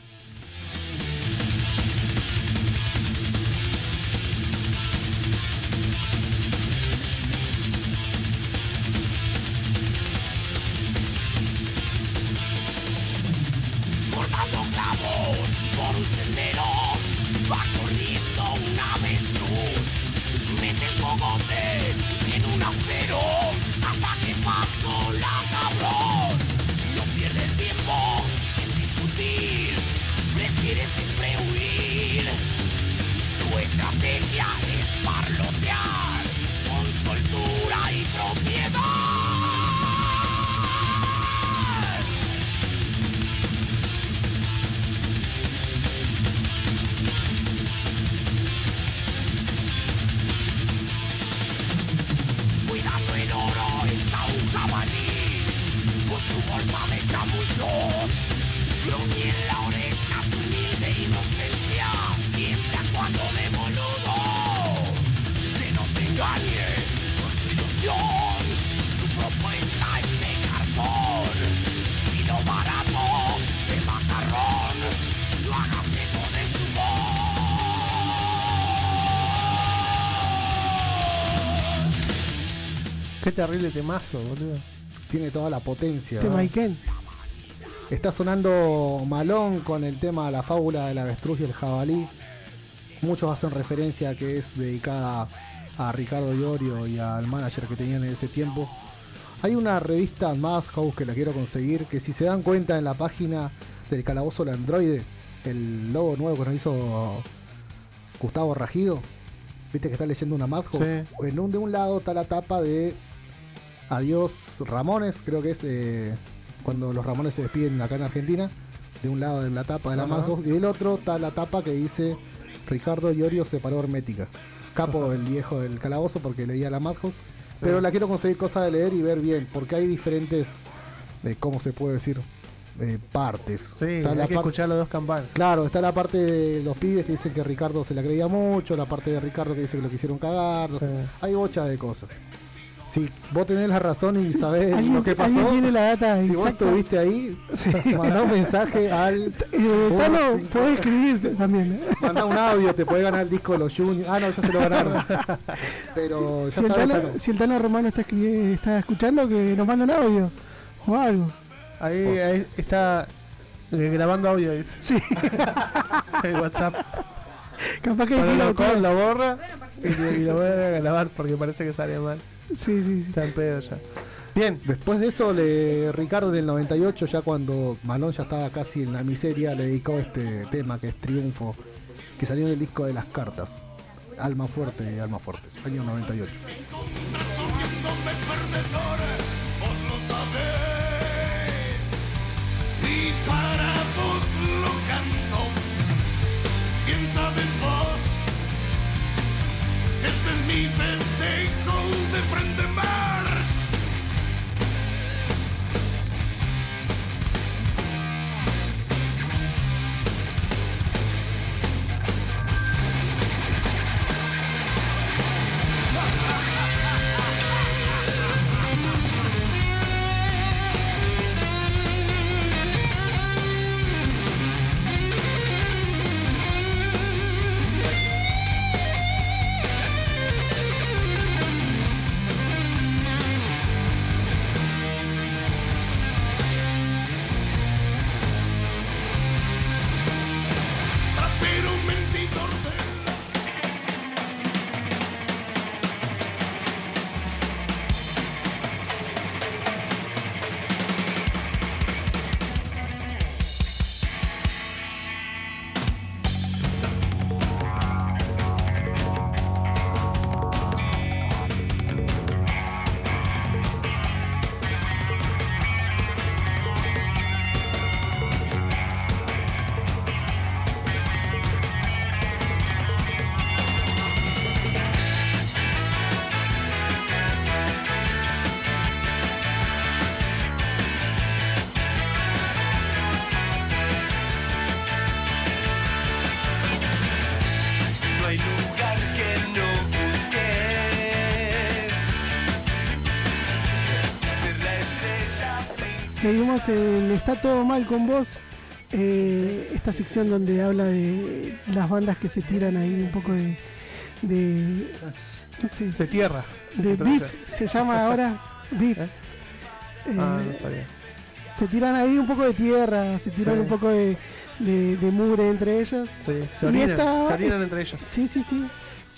Terrible temazo, boludo. Tiene toda la potencia. Tema ¿no? Está sonando Malón con el tema La fábula del avestruz y el jabalí. Muchos hacen referencia a que es dedicada a Ricardo Iorio y al manager que tenían en ese tiempo. Hay una revista Madhouse que la quiero conseguir, que si se dan cuenta en la página del Calabozo del Androide, el logo nuevo que nos hizo Gustavo Rajido, viste que está leyendo una Madhouse. Sí. En un, de un lado está la tapa de Adiós Ramones, creo que es eh, cuando los Ramones se despiden acá en Argentina. De un lado de la tapa de la. Madhouse y del otro está la tapa que dice Ricardo Iorio separó hermética. Capo [laughs] el viejo del calabozo porque leía la Madhouse. Pero la quiero conseguir cosa de leer y ver bien, porque hay diferentes, eh, ¿cómo se puede decir? Eh, partes. Sí, Está hay la que par- escuchar las dos campanas. Claro, está la parte de los pibes que dicen que Ricardo se la creía mucho, la parte de Ricardo que dice que lo quisieron cagar, no sé. hay bocha de cosas. Si vos tenés la razón y sabés ¿Alguien- lo que pasó, alguien tiene la data si vos exacta? estuviste ahí, mandá un mensaje al... [laughs] Eh, Tano, podés escribir también. ¿eh? Mandá un audio, te podés ganar el disco de los Juniors. Ah, no, ya se lo ganaron. [laughs] Pero ya Si el, sabes, Tano, Tano. si el Tano Romano está, escri- está escuchando, que nos mande un audio o algo. Ahí, ahí está eh, grabando audio, dice. Sí. [laughs] el WhatsApp. Capaz que Cuando lo, otra- con, lo borra y, y lo vuelve a grabar porque parece que sale mal. Sí, sí, sí. Está en pedo ya. Bien. Después de eso, le, Ricardo en el 98, ya cuando Malón ya estaba casi en la miseria, le dedicó este tema que es Triunfo, que salió en el disco de las cartas. Alma fuerte, alma fuerte, año 98. Soñándome este es mi festejo de frente Está todo mal con vos. eh, esta sección donde habla de las bandas que se tiran ahí un poco de. de. no sé. De tierra. De Entonces. beef, se llama ahora beef. [laughs] Eh, Ah, no sabía. se tiran ahí un poco de tierra, se tiran Sí. un poco de, de, de mugre entre ellos. Sí, se Y orinan, esta- se orinan entre ellos. Sí, sí, sí.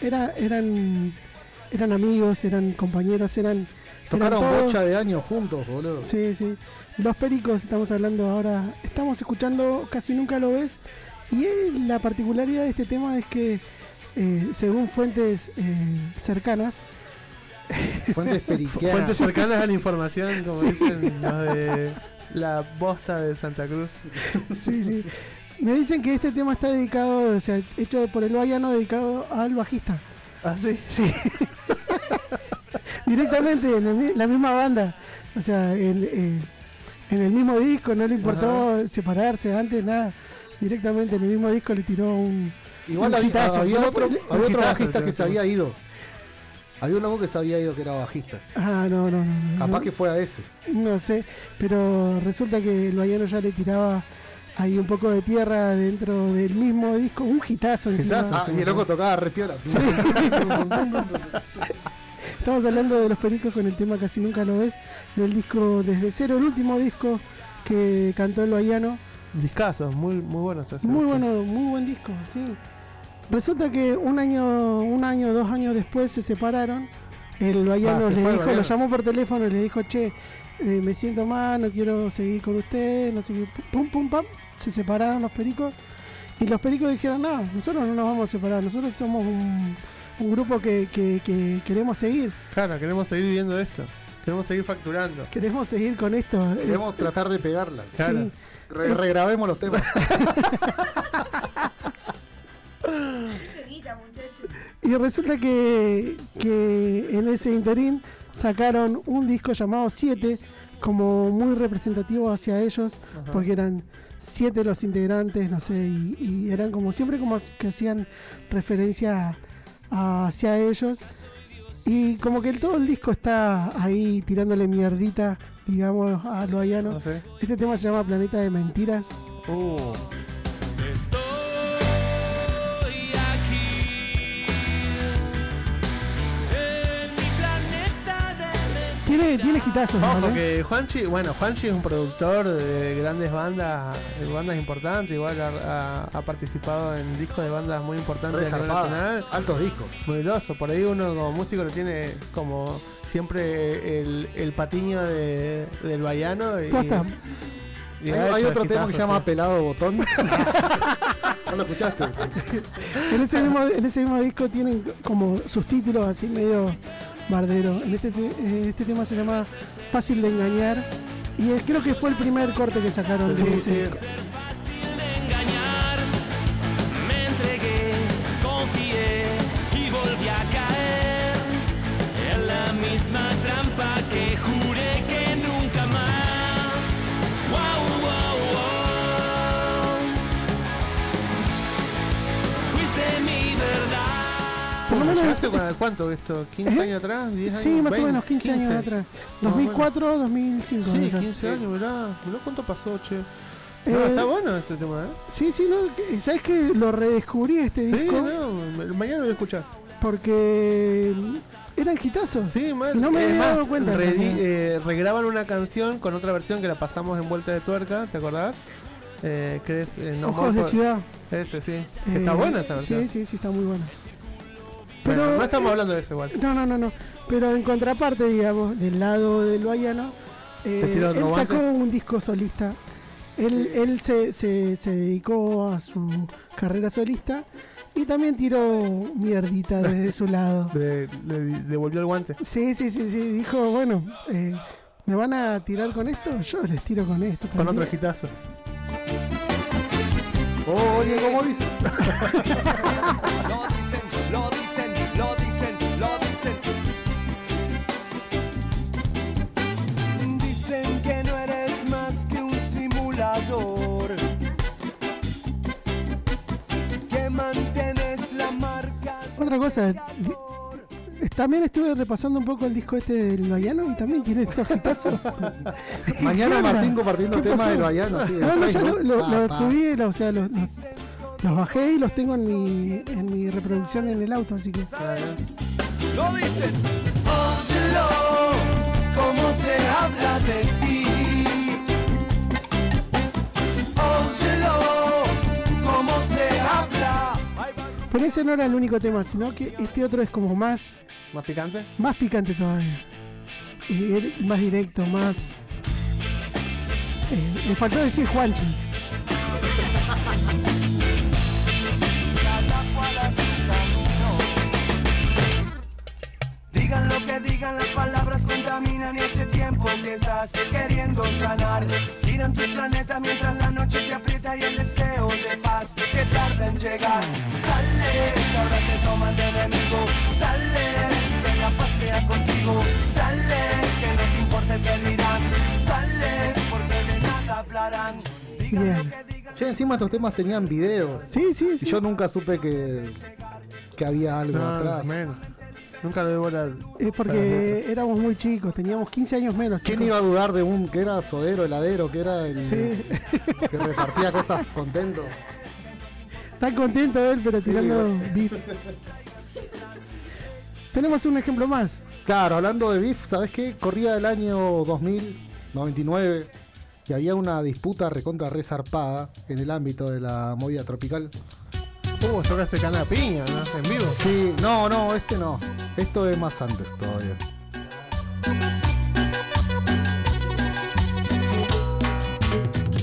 Era, eran, eran amigos, eran compañeros, eran. Tocaron bocha de años juntos, boludo. Sí, sí. Los Pericos estamos hablando ahora. Estamos escuchando Casi Nunca Lo Ves. Y la particularidad de este tema es que, eh, según fuentes eh, cercanas. [laughs] Fuentes periquianas. Fuentes cercanas a la información, como Sí. dicen los de la bosta de Santa Cruz. Sí, sí. Me dicen que este tema está dedicado, o sea, hecho por el Bayano, dedicado al bajista. ¿Ah, sí? Sí. [laughs] [laughs] Directamente en el la misma banda. O sea, en, en- en el mismo disco, no le importó separarse antes, nada. Directamente en el mismo disco le tiró un. Igual un había, hitazo. había otro, le- había otro hitazo, bajista sí, que sí. se había ido. Había un loco que se había ido que era bajista. Ah, no, no, no. Capaz no. que fue a ese. No sé, pero resulta que el Bayano ya le tiraba ahí un poco de tierra dentro del mismo disco, un hitazo encima. Ah, y el loco tocaba re piola. [laughs] [laughs] Estamos hablando de los pericos con el tema Casi Nunca Lo Ves, del disco Desde Cero, el último disco que cantó el Baiano. Discasos, muy, muy buenos. Muy bueno, muy buen disco, sí. Resulta que un año, un año, dos años después se separaron. El Baiano Ah, se le dijo, lo Baiano. llamó por teléfono y le dijo, che, eh, me siento mal, no quiero seguir con usted, no sé qué. Pum, pum, pam. Se separaron los pericos. Y los pericos dijeron, no, nosotros no nos vamos a separar, nosotros somos un, un grupo que, que- que queremos seguir. Claro, queremos seguir viviendo de esto. Queremos seguir facturando. Queremos seguir con esto. Queremos tratar de pegarla. Claro. Sí. Re- Es- regrabemos los temas. [laughs] Y resulta que, que en ese interín sacaron un disco llamado 7, como muy representativo hacia ellos, Ajá. porque eran siete los integrantes, no sé, y, y eran como siempre como que hacían referencia a- hacia ellos. Y como que el- todo el disco está ahí tirándole mierdita, digamos, a lo Ayano. No sé. Este tema se llama Planeta de Mentiras. Uh, Tiene, tiene hitazos, Ojo ¿no? que Juanchi, bueno, Juanchi es un productor de grandes bandas, de bandas importantes, igual ha, ha- ha participado en discos de bandas muy importantes zarpada. nacional. Altos discos. Muy groso, por ahí uno como músico lo tiene como siempre el, el patiño de, del baiano. Y, Posta. y hay ha hay hecho otro tema que se llama sí. Pelado Botón. [laughs] ¿No lo escuchaste? En ese, mismo, en ese mismo disco tienen como sus títulos así medio bardero. En este, te- eh, este tema se llama Fácil de engañar. Y es- creo que fue el primer corte que sacaron. Sí, de sí, ese- sí. engañar. Por lo menos- ¿Llegaste con- ¿Cuánto esto? ¿15 ¿Eh? años atrás? ¿10 Sí, años? más o 20, menos 15, años 15. atrás. Ah, 2004, 2005. Sí, esa. 15 años, mirá. Mirá cuánto pasó, che. No, Eh, está bueno ese tema, ¿eh? Sí, sí, no, ¿sabes que Lo redescubrí este Sí, disco no, mañana lo voy a escuchar. porque eran hitazos. Sí, mal. Y no me Es había más, dado cuenta. también. eh, regraban una canción con otra versión que la pasamos en vuelta de tuerca, ¿te acordás? Eh, que es eh, No Ojos de Ciudad. Ese, sí. Que Eh, está buena esa versión. Sí, sí, sí, está muy buena. Bueno, Pero no estamos eh, hablando de eso igual. No, no, no, no. Pero en contraparte, digamos, del lado del Baiano, eh, ¿Le tira otro él guante? sacó un disco solista. Él, él se, se, se dedicó a su carrera solista y también tiró mierdita desde su [laughs] lado. Le, le devolvió el guante. Sí, sí, sí, sí. Dijo, bueno, eh, ¿me van a tirar con esto? Yo les tiro con esto. Con también. otro hitazo. Oye, ¿cómo dice? [laughs] mantienes la marca. Otra cosa, también estuve repasando un poco el disco este del Baiano y también tiene estos hitazos. [laughs] Mañana. Martín compartiendo ¿Qué temas del Baiano, sí, No, no, ya lo, subí, lo- o sea, los, los- los bajé y los tengo en mi, en mi reproducción en el auto, así que. Lo dicen. Óyelo, cómo se habla de ti. Pero ese no era el único tema, sino que este otro es como más, ¿Más picante? más picante todavía. Y er- más directo, más. eh, me faltó decir Juanchi. Digan lo que digan, las palabras contaminan y hace tiempo que estás queriendo sanar. Giran tu planeta mientras la noche te aprieta y el deseo de paz te tarda en llegar. Sales, ahora te toman de enemigo. Sales, que la pasea contigo. Sales, que no te importa el que dirán. Sales, porque de nada hablarán. Bien. Che, encima estos temas tenían videos. Sí, sí, sí. Y yo nunca supe que, que había algo No, atrás. menos. Nunca lo debo la. Es porque éramos muy chicos, teníamos 15 años menos. ¿Quién chicos. iba a dudar de un que era sodero, heladero, que era el Sí. que repartía cosas contento? Tan contento él, pero tirando beef. Tenemos un ejemplo más. Claro, hablando de beef, ¿sabes qué? Corría el año 2000, 99, y había una disputa recontra resarpada en el ámbito de la movida tropical. Uh, yo casi cana piña, ¿no? En vivo. Sí, no, no, este no. Esto es más antes todavía.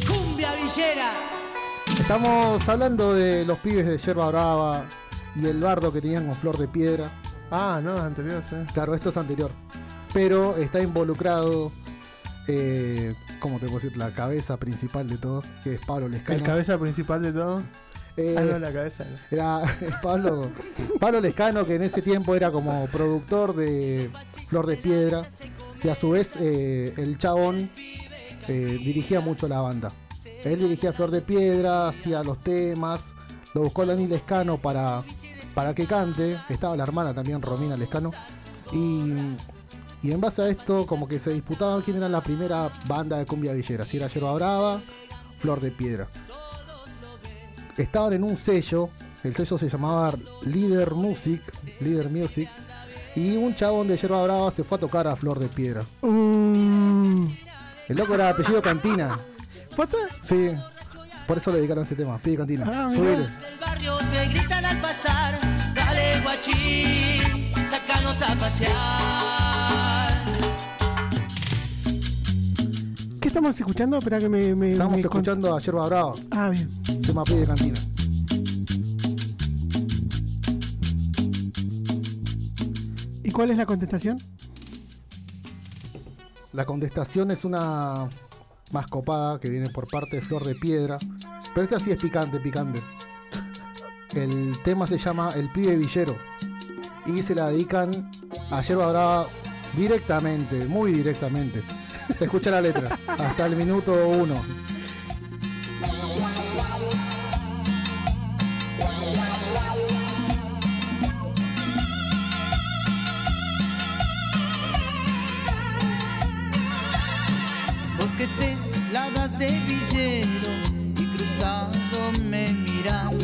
Cumbia villera. Estamos hablando de los pibes de Yerba Brava y el bardo que tenían con Flor de Piedra. Ah, no, anterior, sí. Claro, esto es anterior. Pero está involucrado, eh, ¿cómo te puedo decir? La cabeza principal de todos, que es Pablo Lescano. El cabeza principal de todo. Eh, no, la cabeza. no. Era [laughs] Pablo, Pablo Lescano, que en ese tiempo era como productor de Flor de Piedra. Y a su vez, eh, el chabón eh, dirigía mucho la banda. Él dirigía Flor de Piedra, hacía los temas. Lo buscó Lani Lescano para, para que cante. Estaba la hermana también, Romina Lescano. Y, y en base a esto, como que se disputaban quién era la primera banda de cumbia villera. Si era Yerba Brava, Flor de Piedra estaban en un sello, el sello se llamaba Leader Music, Leader Music, y un chabón de Yerba Brava se fue a tocar a Flor de Piedra. Mm. El loco era apellido Cantina. ¿Posta? Sí, por eso le dedicaron este tema, pide Cantina. Ah, Subile. El barrio te gritan al pasar. Dale guachín, sácanos a pasear. ¿Qué estamos escuchando? Espera que me. me Estamos me escuchando a Yerba Brava, Ah, bien. tema pide Cantina. ¿Y cuál es la contestación? La contestación es una más copada que viene por parte de Flor de Piedra. Pero esta sí es picante, picante. El tema se llama El pibe villero. Y se la dedican a Yerba Brava directamente, muy directamente. Escucha la letra, hasta el minuto uno. Vos que te lavas de villero y cruzado me miras.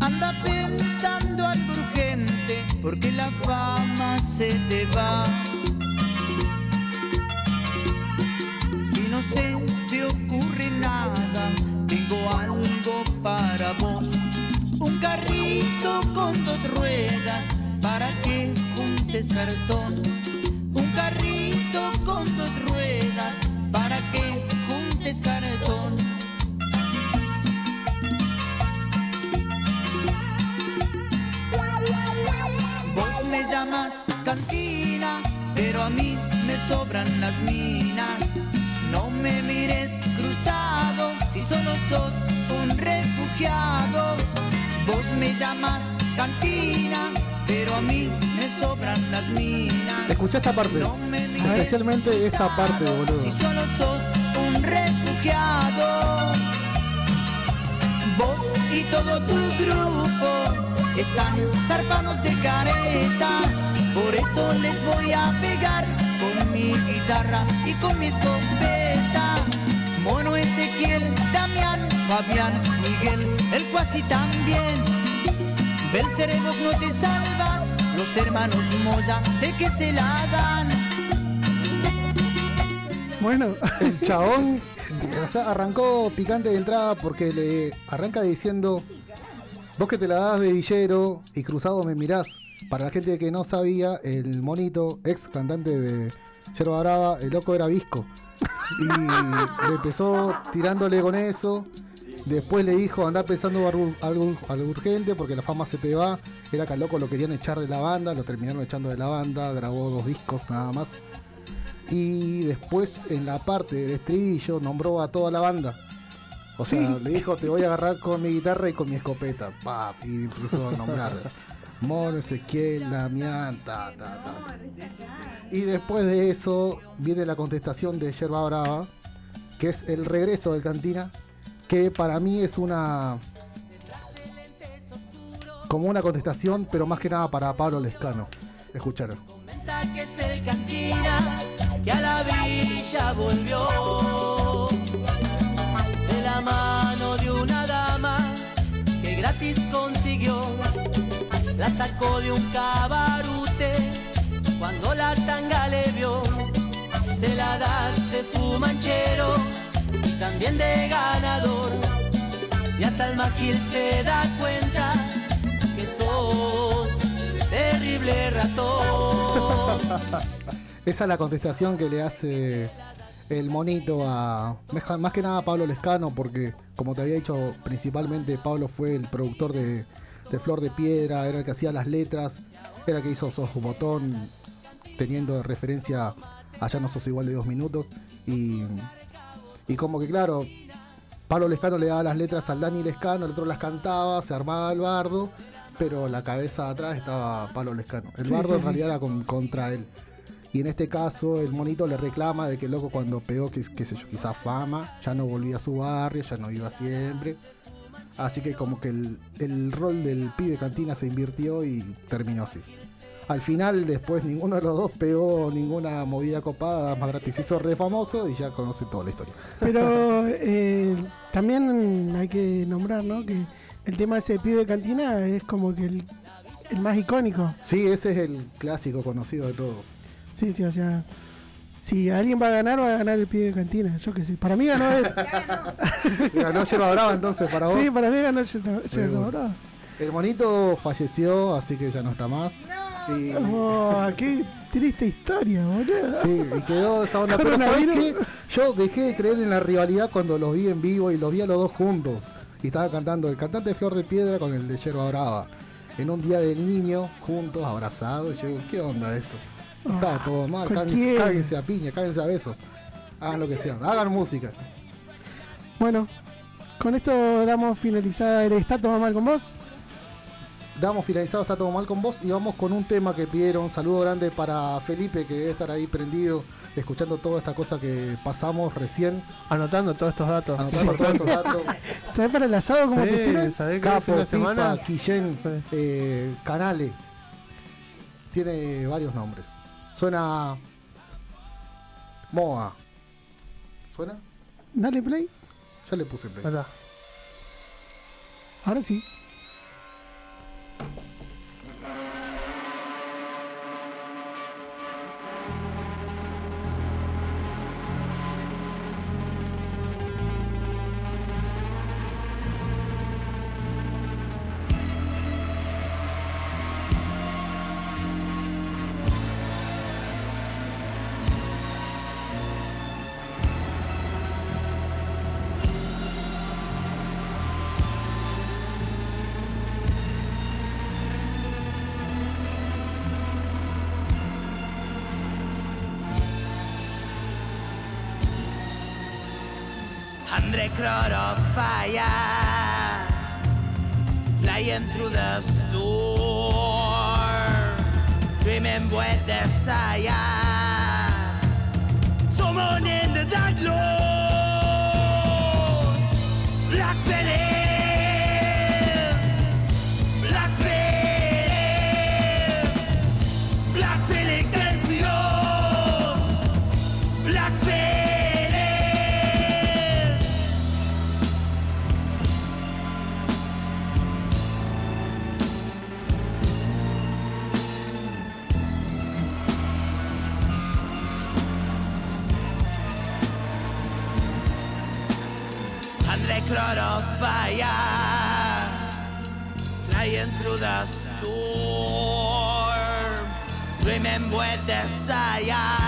Anda pensando algo urgente porque la fama se te va. No se te ocurre nada, tengo algo para vos. Un carrito con dos ruedas para que juntes cartón. Un carrito con dos ruedas para que juntes cartón. Vos me llamas cantina, pero a mí me sobran las minas. No me mires cruzado si solo sos un refugiado. Vos me llamas cantina, pero a mí me sobran las minas. Escucha esta parte. Especialmente esta parte, boludo. Si solo sos un refugiado, vos y todo tu grupo están zarpados de caretas. Por eso les voy a pegar con mi guitarra y con mi escopeta. Mono Ezequiel, Damián, Fabián, Miguel, el cuasi también. Belceremos no te salvas, los hermanos Moya, ¿de qué se la dan? Bueno, [laughs] El chabón o sea, arrancó picante de entrada porque le arranca diciendo, vos que te la das de villero y cruzado me mirás. Para la gente que no sabía, el monito, ex cantante de Yerba Brava, el loco era visco. Y le empezó tirándole con eso. Después le dijo, anda pensando algo, algo, algo urgente porque la fama se te va. Era que al loco lo querían echar de la banda, lo terminaron echando de la banda, grabó dos discos nada más. Y después en la parte del estribillo nombró a toda la banda. O sea, Sí. le dijo, te voy a agarrar con mi guitarra y con mi escopeta. Y empezó a nombrar. [laughs] Mono, Ezequiel, Damián, ta, ta, ta. Y después de eso viene la contestación de Yerba Brava, que es el regreso del Cantina, que para mí es una... como una contestación, pero más que nada para Pablo Lescano. Escucharon. Que es el cantina que a la villa volvió de la mano de una dama que gratis consiguió la sacó de un cabarute cuando la de la edad de fumanchero y también de ganador. Y hasta el magil se da cuenta que sos terrible ratón. [laughs] Esa es la contestación que le hace el monito a. Más que nada a Pablo Lescano, porque como te había dicho, principalmente Pablo fue el productor de, de Flor de Piedra, era el que hacía las letras, era el que hizo Sos Botón, teniendo de referencia a Ya no sos igual de dos minutos. Y, y como que claro, Pablo Lescano le daba las letras al Dani Lescano, el otro las cantaba, se armaba el bardo, pero la cabeza de atrás estaba Pablo Lescano. El Sí, bardo sí, en sí. realidad era con- contra él. Y en este caso el monito le reclama de que el loco cuando pegó, que, qué sé yo, quizás fama, ya no volvía a su barrio, ya no iba siempre. Así que como que el, el rol del pibe cantina se invirtió y terminó así. Al final después ninguno de los dos pegó ninguna movida copada, más gratis se hizo re famoso y ya conoce toda la historia. Pero [laughs] eh, también hay que nombrar, ¿no? Que el tema de ese pibe de cantina es como que el, el más icónico. Sí, ese es el clásico conocido de todos. Sí, sí, o sea. Si alguien va a ganar, va a ganar el pibe de cantina. Yo qué sé. Para mí ganó él. [laughs] [laughs] Ganó Yerba Brava entonces para vos. Sí, para mí ganó Yerba. Brava. El monito falleció, así que ya no está más. Y, Oh, qué triste historia, boludo. sí, y quedó esa onda. Pero ¿sabés qué? Yo dejé de creer en la rivalidad cuando los vi en vivo y los vi a los dos juntos. Y estaba cantando el cantante de Flor de Piedra con el de Yerba Brava. En un día del niño, juntos, abrazados. Y yo digo, ¿qué onda esto? Estaba todo mal, cáguense, a piña, cáguense a besos. Hagan lo que sean, hagan música. Bueno, con esto damos finalizada el Está todo mal con vos. Damos finalizado, está todo mal con vos y vamos con un tema que pidieron. Saludo grande para Felipe que debe estar ahí prendido, escuchando toda esta cosa que pasamos recién. Anotando todos estos datos. Anotando todos estos datos. [laughs] ¿Sabés para el asado cómo Sí, pusieron? ¿sabés fin Capo, de semana? Pipa, Quillén, eh, Canale. Tiene varios nombres. Suena. Moa. ¿Suena? Dale play. Ya le puse play. Ahora sí. Andre crowd of fire. Flying through the storm. Dreaming with desire the storm. Remember the Messiah.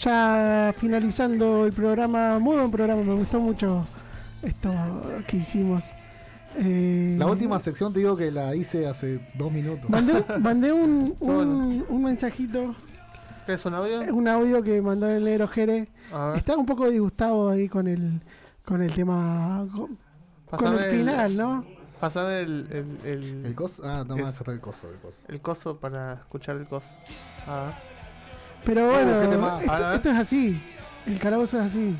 Ya finalizando el programa, muy buen programa, me gustó mucho esto que hicimos. Eh, La última sección te digo que la hice hace dos minutos. Mandé, [laughs] mandé un, un, un mensajito ¿Qué es un audio? Es un audio que mandó el negro Jere. Está un poco disgustado ahí con el, con el tema. Con, el final, ¿no? Pasame el. El, el, ¿El coso? Ah, no me es- el coso, el coso. El coso para escuchar el coso. A ver. Pero ¿qué bueno, tema? esto, ver, esto es así. El calabozo es así.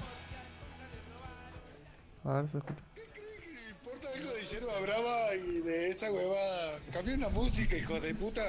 A ver, se escucha. algo de hierba brava y de esa huevada. Cambia una música, hijo de puta.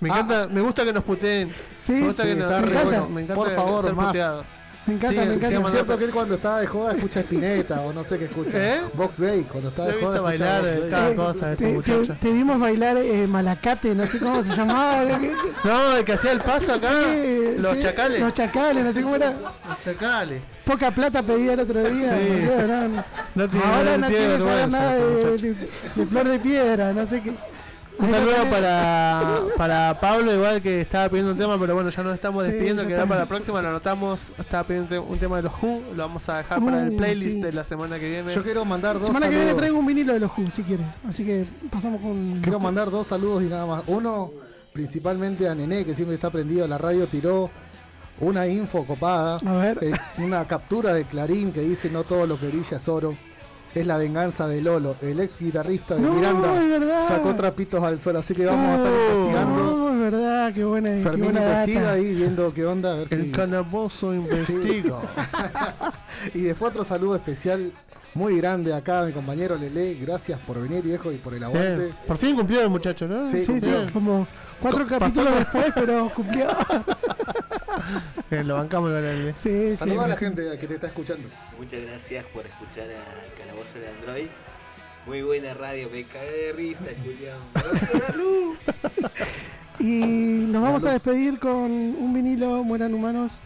Me encanta, me gusta que nos puteen. Sí, me gusta sí, que nos, está me encanta, bueno. me encanta Por favor, ser más. puteado. Me encanta, Sí, me encanta. Es cierto que él cuando estaba de joda escucha Spinetta o no sé qué escucha. ¿Eh? Box Day, cuando he de joda. escucha bailar, Box eh, Day. cada Eh, cosa este te, muchacho. te- te vimos bailar eh, malacate, no sé cómo se llamaba. [laughs] No, el que hacía el paso acá. Sí, los sí, chacales. Los chacales, no sé cómo era. Los chacales. Poca plata pedía el otro día. No, no. No tiene- Ahora no quiere saber nada este de, muchacho. de- de flor de piedra, no sé qué. Un saludo para, para Pablo, igual que estaba pidiendo un tema, pero bueno, ya nos estamos Sí, despidiendo, ya que era está. para la próxima, lo anotamos, estaba pidiendo un te- un tema de los Who, lo vamos a dejar para el Uh, playlist sí. de la semana que viene. Yo quiero mandar La dos semana que viene traigo un vinilo de los Who, si quiere. Así que pasamos con. Quiero mandar dos saludos y nada más. Uno, principalmente a Nené, que siempre está prendido a la radio, tiró una info copada. A ver. eh, una captura de Clarín que dice no todo lo que brilla es oro es la venganza de Lolo, el ex guitarrista de no, Miranda. Sacó trapitos al sol, así que vamos a estar investigando. No, es verdad, qué buena, Fermín buena investiga data. ahí viendo qué onda. A el si... calabozo investiga. [laughs] y después otro saludo especial muy grande acá mi compañero Lele. Gracias por venir, viejo, y por el aguante. Eh, por fin cumplió el muchacho, ¿no? Sí, sí, como cuatro capítulos después, pero cumplió. [laughs] Eh, lo bancamos, Lele. Sí, sí, a la gente que te está escuchando. Muchas gracias por escuchar a de Android. Muy buena radio, me cae de risa, Julián. Y nos vamos a despedir con un vinilo, mueran humanos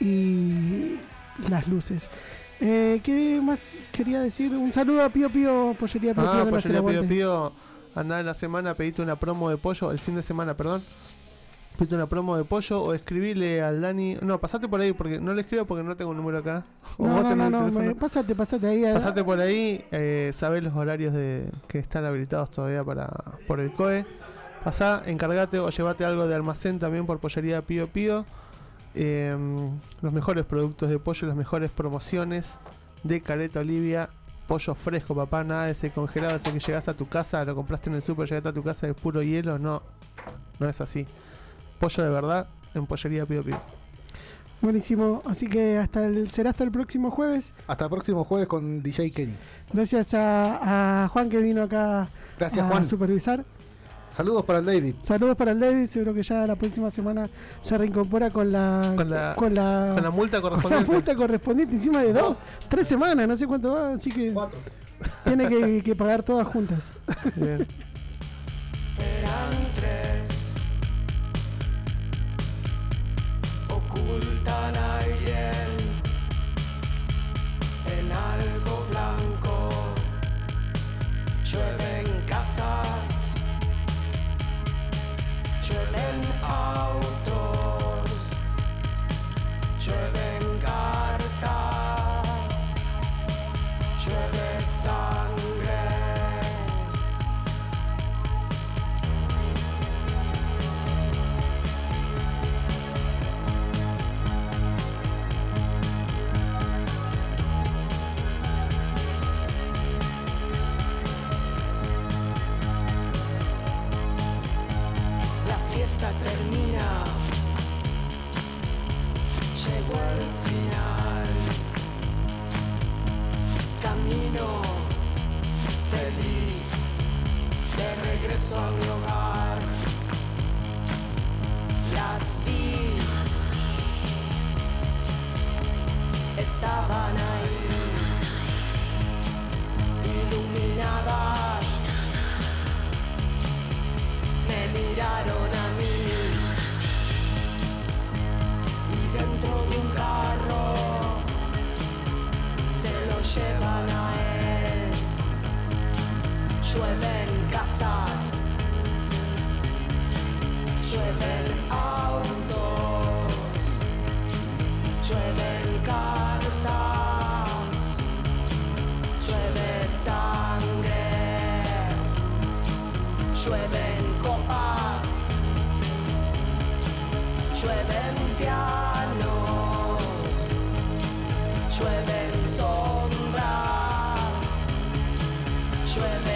y las luces. Eh, ¿Qué más quería decir? Un saludo a Pío Pío, Pollería Pío Pío. Ah, Pollería Pío Pío, en la semana, pediste una promo de pollo, el fin de semana, perdón. Pedite una promo de pollo o escribile al Dani. No, pasate por ahí porque no le escribo porque no tengo un número acá. O No, no, no, no, me- pásate, pásate ahí. Pasate por ahí, eh, sabés los horarios de que están habilitados todavía para por el COE. Pasá, encargate o llevate algo de almacén también por Pollería Pío Pío. Eh, los mejores productos de pollo, las mejores promociones de Caleta Olivia. Pollo fresco, papá, nada de ese congelado, ese que llegas a tu casa, lo compraste en el super, llegaste a tu casa de puro hielo. No, no es así. Pollo de verdad en Pollería Pío Pío. Buenísimo. Así que hasta el, será hasta el próximo jueves. Hasta el próximo jueves con DJ Kenny. Gracias a, a Juan que vino acá Gracias, a Juan. supervisar. Saludos para el David. Saludos para el David, seguro que ya la próxima semana se reincorpora con la Con la- con la, con la multa con la correspondiente. multa correspondiente encima de dos, tres semanas, no sé cuánto va, así que tiene que, que pagar todas juntas. [laughs] Bien. Eran tres. Ocultan a en algo blanco. Llueven casas, llueven autos, llueven cartas, llueve sangre. Regreso a mi hogar. Las vi, estaban ahí, iluminadas me miraron a mí y dentro de un carro se lo llevan a él llueven casas, llueven autos, llueven cartas, llueve sangre, llueven copas, llueven pianos, llueven sombras, llueven